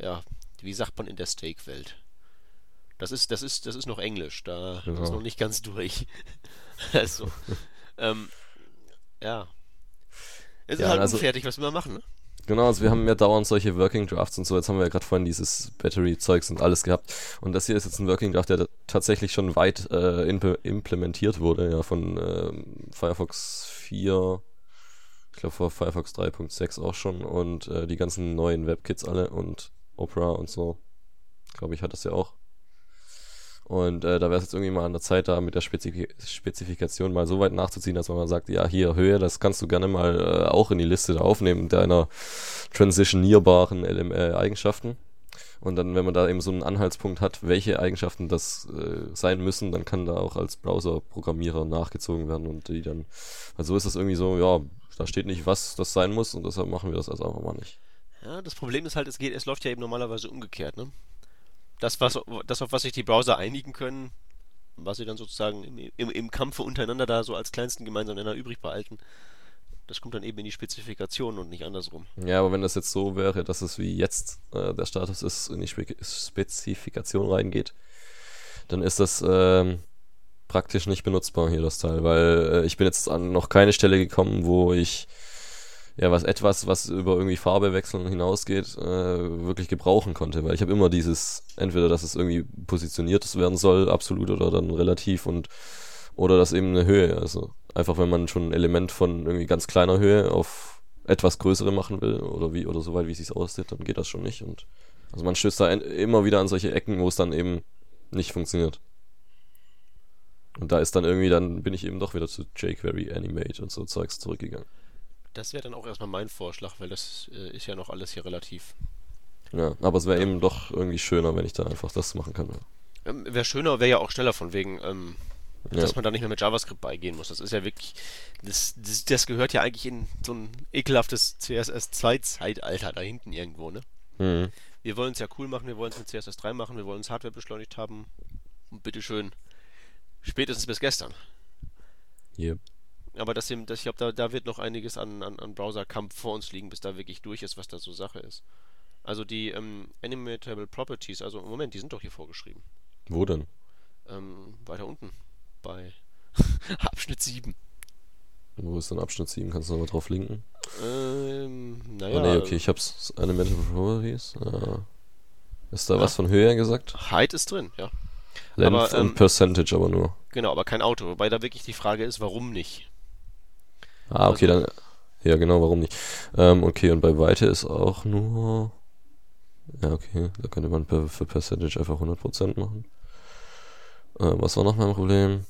Speaker 2: ja, wie sagt man in der Steak-Welt? Das ist, das ist, das ist noch Englisch, da
Speaker 1: Genau.
Speaker 2: ist noch nicht ganz durch. Also, ähm, ja. Es ist
Speaker 1: Ja,
Speaker 2: halt
Speaker 1: also-
Speaker 2: unfertig, was wir machen, ne?
Speaker 1: Genau, also wir haben ja dauernd solche Working Drafts und so. Jetzt haben wir ja gerade vorhin dieses Battery-Zeugs und alles gehabt. Und das hier ist jetzt ein Working Draft, der tatsächlich schon weit äh, imp implementiert wurde, ja, von ähm, Firefox 4, ich glaube vor Firefox 3.6 auch schon und äh, die ganzen neuen WebKits alle und Opera und so. Glaube ich, hat das ja auch. Und äh, da wäre es jetzt irgendwie mal an der Zeit, da mit der Spezif Spezifikation mal so weit nachzuziehen, dass man mal sagt, ja, hier Höhe, das kannst du gerne mal äh, auch in die Liste da aufnehmen, deiner transitionierbaren LM äh, Eigenschaften. Und dann, wenn man da eben so einen Anhaltspunkt hat, welche Eigenschaften das äh, sein müssen, dann kann da auch als Browser-Programmierer nachgezogen werden und die dann, also so ist das irgendwie so, ja, da steht nicht, was das sein muss und deshalb machen wir das also einfach mal nicht.
Speaker 2: Ja, das Problem ist halt, es geht, es läuft ja eben normalerweise umgekehrt, ne? Das, was, das, auf was sich die Browser einigen können, was sie dann sozusagen im, im, im Kampfe untereinander da so als kleinsten gemeinsamen Nenner übrig behalten, das kommt dann eben in die Spezifikation und nicht andersrum.
Speaker 1: Ja, aber wenn das jetzt so wäre, dass es wie jetzt äh, der Status ist, in die Spe Spezifikation reingeht, dann ist das ähm, praktisch nicht benutzbar hier das Teil, weil äh, ich bin jetzt an noch keine Stelle gekommen, wo ich ja was etwas, was über irgendwie Farbe wechseln hinausgeht, äh, wirklich gebrauchen konnte, weil ich habe immer dieses entweder, dass es irgendwie positioniert werden soll, absolut oder dann relativ und oder dass eben eine Höhe, also einfach wenn man schon ein Element von irgendwie ganz kleiner Höhe auf etwas größere machen will oder wie oder so weit wie es sich aussieht, dann geht das schon nicht und also man stößt da immer wieder an solche Ecken, wo es dann eben nicht funktioniert. Und da ist dann irgendwie, dann bin ich eben doch wieder zu jQuery Animate und so Zeugs zurückgegangen.
Speaker 2: Das wäre dann auch erstmal mein Vorschlag, weil das äh, ist ja noch alles hier relativ.
Speaker 1: Ja, aber es wäre eben doch irgendwie schöner, wenn ich da einfach das machen kann.
Speaker 2: Ähm, wäre schöner, wäre ja auch schneller von wegen, ähm,
Speaker 1: Ja.
Speaker 2: dass man da nicht mehr mit JavaScript beigehen muss. Das ist ja wirklich, das, das, das gehört ja eigentlich in so ein ekelhaftes CSS2-Zeitalter da hinten irgendwo, ne?
Speaker 1: Mhm.
Speaker 2: Wir wollen es ja cool machen, wir wollen es mit CSS3 machen, wir wollen es Hardware beschleunigt haben. Und bitteschön, spätestens bis gestern.
Speaker 1: Yep.
Speaker 2: Aber das, das, ich glaube, da, da wird noch einiges an, an, an Browser-Kampf vor uns liegen, bis da wirklich durch ist, was da so Sache ist. Also die ähm, Animatable Properties, also im Moment, die sind doch hier vorgeschrieben.
Speaker 1: Wo denn?
Speaker 2: Ähm, weiter unten. Bei Abschnitt 7.
Speaker 1: Wo ist denn Abschnitt 7? Kannst du nochmal drauf linken?
Speaker 2: Ähm,
Speaker 1: Ah,
Speaker 2: naja.
Speaker 1: nee, okay, ich hab's. Animatable Properties. Äh, ist da
Speaker 2: Ja.
Speaker 1: was von Höhe gesagt?
Speaker 2: Height ist drin, ja.
Speaker 1: Length
Speaker 2: Aber, ähm,
Speaker 1: und Percentage aber nur.
Speaker 2: Genau, aber kein Auto. Wobei da wirklich die Frage ist, warum nicht?
Speaker 1: Ah, okay,
Speaker 2: also-
Speaker 1: dann. Ja, genau, warum nicht? Ähm, okay, und bei Weite ist auch nur. Ja, okay, da könnte man per, für Percentage einfach 100% machen. Ähm, was war noch mein Problem?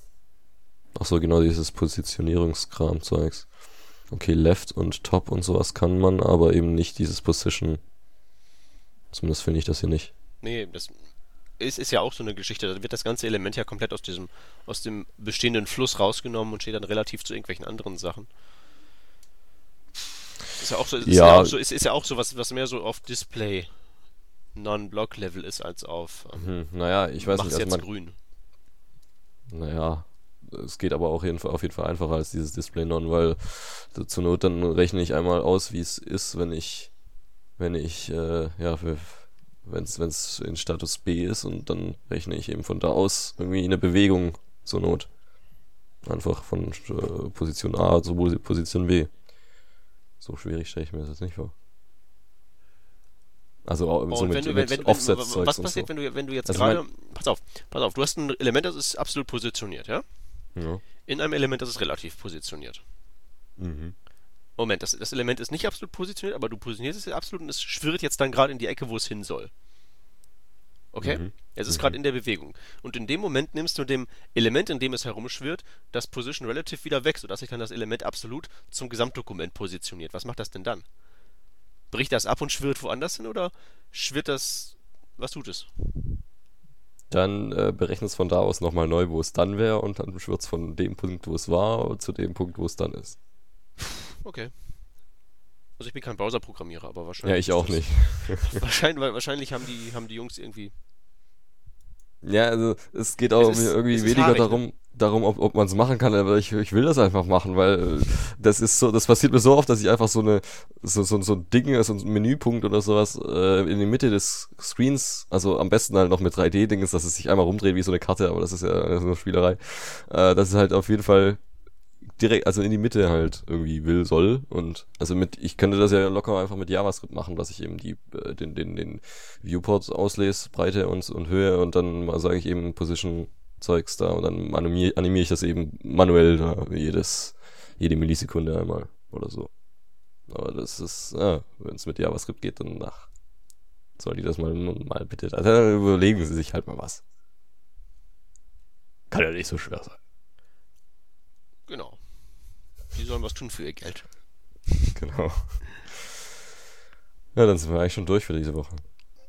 Speaker 1: Ach so, genau, dieses Positionierungskram-Zeugs. Okay, Left und Top und sowas kann man, aber eben nicht dieses Position. Zumindest finde ich das hier nicht.
Speaker 2: Nee, das. Ist, ist ja auch so eine Geschichte. Da wird das ganze Element ja komplett aus diesem, aus dem bestehenden Fluss rausgenommen und steht dann relativ zu irgendwelchen anderen Sachen. Ist ja auch so, ist ja, ja auch so, ist, ist ja auch so was, was mehr so auf Display Non-Block-Level ist als auf.
Speaker 1: Ähm, hm, naja, ich weiß
Speaker 2: nicht,
Speaker 1: also
Speaker 2: jetzt man, grün.
Speaker 1: Naja, es geht aber auch jeden Fall, auf jeden Fall einfacher als dieses Display Non, weil zur Not dann rechne ich einmal aus, wie es ist, wenn ich, wenn ich, äh, ja, wenn es in Status B ist und dann rechne ich eben von da aus irgendwie eine Bewegung zur Not. Einfach von äh, Position A zu Position B. So schwierig stelle ich mir das jetzt nicht vor. Also
Speaker 2: oh, so mit, du, mit wenn, offset wenn, Was passiert, so. wenn, du, wenn du jetzt also gerade. Pass auf, pass auf, du hast ein Element, das ist absolut positioniert, ja? Ja. In einem Element, das ist relativ positioniert. Mhm. Moment, das, das Element ist nicht absolut positioniert, aber du positionierst es absolut und es schwirrt jetzt dann gerade in die Ecke, wo es hin soll. Okay? Mhm. Es ist mhm. gerade in der Bewegung. Und in dem Moment nimmst du dem Element, in dem es herumschwirrt, das Position Relative wieder weg, sodass sich dann das Element absolut zum Gesamtdokument positioniert. Was macht das denn dann? Bricht das ab und schwirrt woanders hin oder schwirrt das. Was tut es?
Speaker 1: Dann äh, berechnet es von da aus nochmal neu, wo es dann wäre und dann schwirrt es von dem Punkt, wo es war, zu dem Punkt, wo es dann ist.
Speaker 2: Okay. Also ich bin kein Browser-Programmierer, aber wahrscheinlich.
Speaker 1: Ja, ich auch nicht.
Speaker 2: wahrscheinlich, wahrscheinlich haben die, haben die Jungs irgendwie.
Speaker 1: Ja, also es geht auch es ist, irgendwie weniger haarig, darum, ne? darum, ob, ob man es machen kann, aber ich, ich will das einfach machen, weil äh, das ist so, das passiert mir so oft, dass ich einfach so eine, so, so, so ein Ding, so ein Menüpunkt oder sowas äh, in die Mitte des Screens, also am besten halt noch mit 3D-Ding ist, dass es sich einmal rumdreht wie so eine Karte, aber das ist ja das ist eine Spielerei. Äh, das ist halt auf jeden Fall direkt, also in die Mitte halt irgendwie will, soll. Und also mit, ich könnte das ja locker einfach mit JavaScript machen, dass ich eben die, äh, den, den, den Viewport auslese, Breite und, und Höhe und dann mal sage ich eben Position Zeugs da und dann animiere, animiere ich das eben manuell da, jedes, jede Millisekunde einmal oder so. Aber das ist, ja, wenn es mit JavaScript geht, dann nach. Soll die das mal, mal bitte, also überlegen sie sich halt mal was. Kann ja nicht so schwer sein.
Speaker 2: Genau. Die sollen was tun für ihr Geld.
Speaker 1: Genau. Ja, dann sind wir eigentlich schon durch für diese Woche.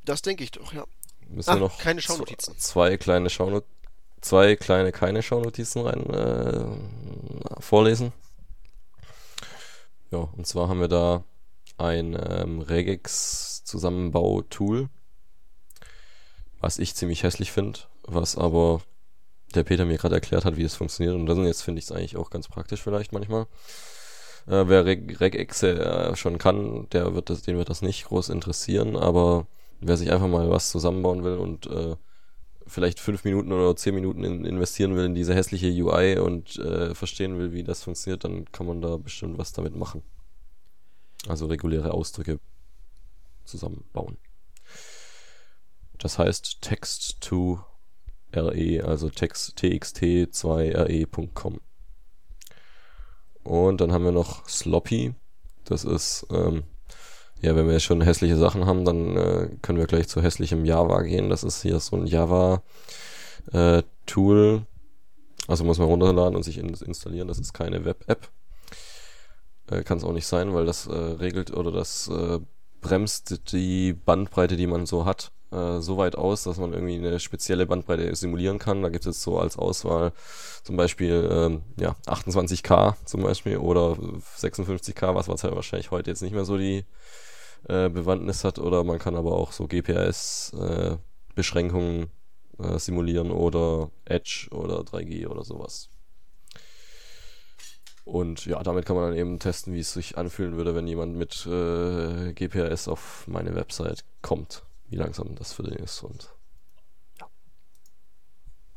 Speaker 2: Das denke ich doch, ja.
Speaker 1: Müssen ah, wir noch
Speaker 2: keine Schaunotizen.
Speaker 1: Zwei kleine Schaunot zwei kleine keine Schaunotizen rein äh, vorlesen. Ja, und zwar haben wir da ein ähm, Regex Zusammenbau-Tool, was ich ziemlich hässlich finde, was aber der Peter mir gerade erklärt hat, wie es funktioniert. Und dann jetzt finde ich es eigentlich auch ganz praktisch vielleicht manchmal. Äh, wer Reg Regex äh, schon kann, der wird das, den wird das nicht groß interessieren, aber wer sich einfach mal was zusammenbauen will und äh, vielleicht fünf Minuten oder zehn Minuten in, investieren will in diese hässliche UI und äh, verstehen will, wie das funktioniert, dann kann man da bestimmt was damit machen. Also reguläre Ausdrücke zusammenbauen. Das heißt Text to RE, also text, txt2re.com. Und dann haben wir noch Sloppy. Das ist, ähm, ja, wenn wir schon hässliche Sachen haben, dann äh, können wir gleich zu hässlichem Java gehen. Das ist hier so ein Java-Tool. Äh, also muss man runterladen und sich in, installieren. Das ist keine Web-App. Äh, Kann es auch nicht sein, weil das äh, regelt oder das äh, bremst die Bandbreite, die man so hat äh, so weit aus, dass man irgendwie eine spezielle Bandbreite simulieren kann. Da gibt es so als Auswahl zum Beispiel ähm, ja, 28K zum Beispiel oder 56K, was was halt wahrscheinlich heute jetzt nicht mehr so die äh, Bewandtnis hat. Oder man kann aber auch so GPS-Beschränkungen äh, äh, simulieren oder Edge oder 3G oder sowas. Und ja, damit kann man dann eben testen, wie es sich anfühlen würde, wenn jemand mit äh, GPS auf meine Website kommt wie langsam das für den ist und ja.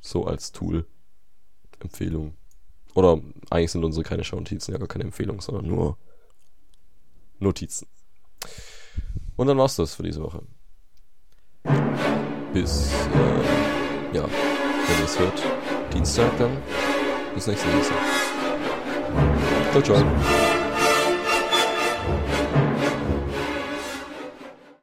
Speaker 1: So als Tool. Empfehlung. Oder eigentlich sind unsere keine Schaunotizen ja gar keine Empfehlung, sondern nur Notizen. Und dann war's das für diese Woche. Bis, äh, ja, wenn ihr es hört, Dienstag dann. Bis nächste Woche. Ciao, ciao.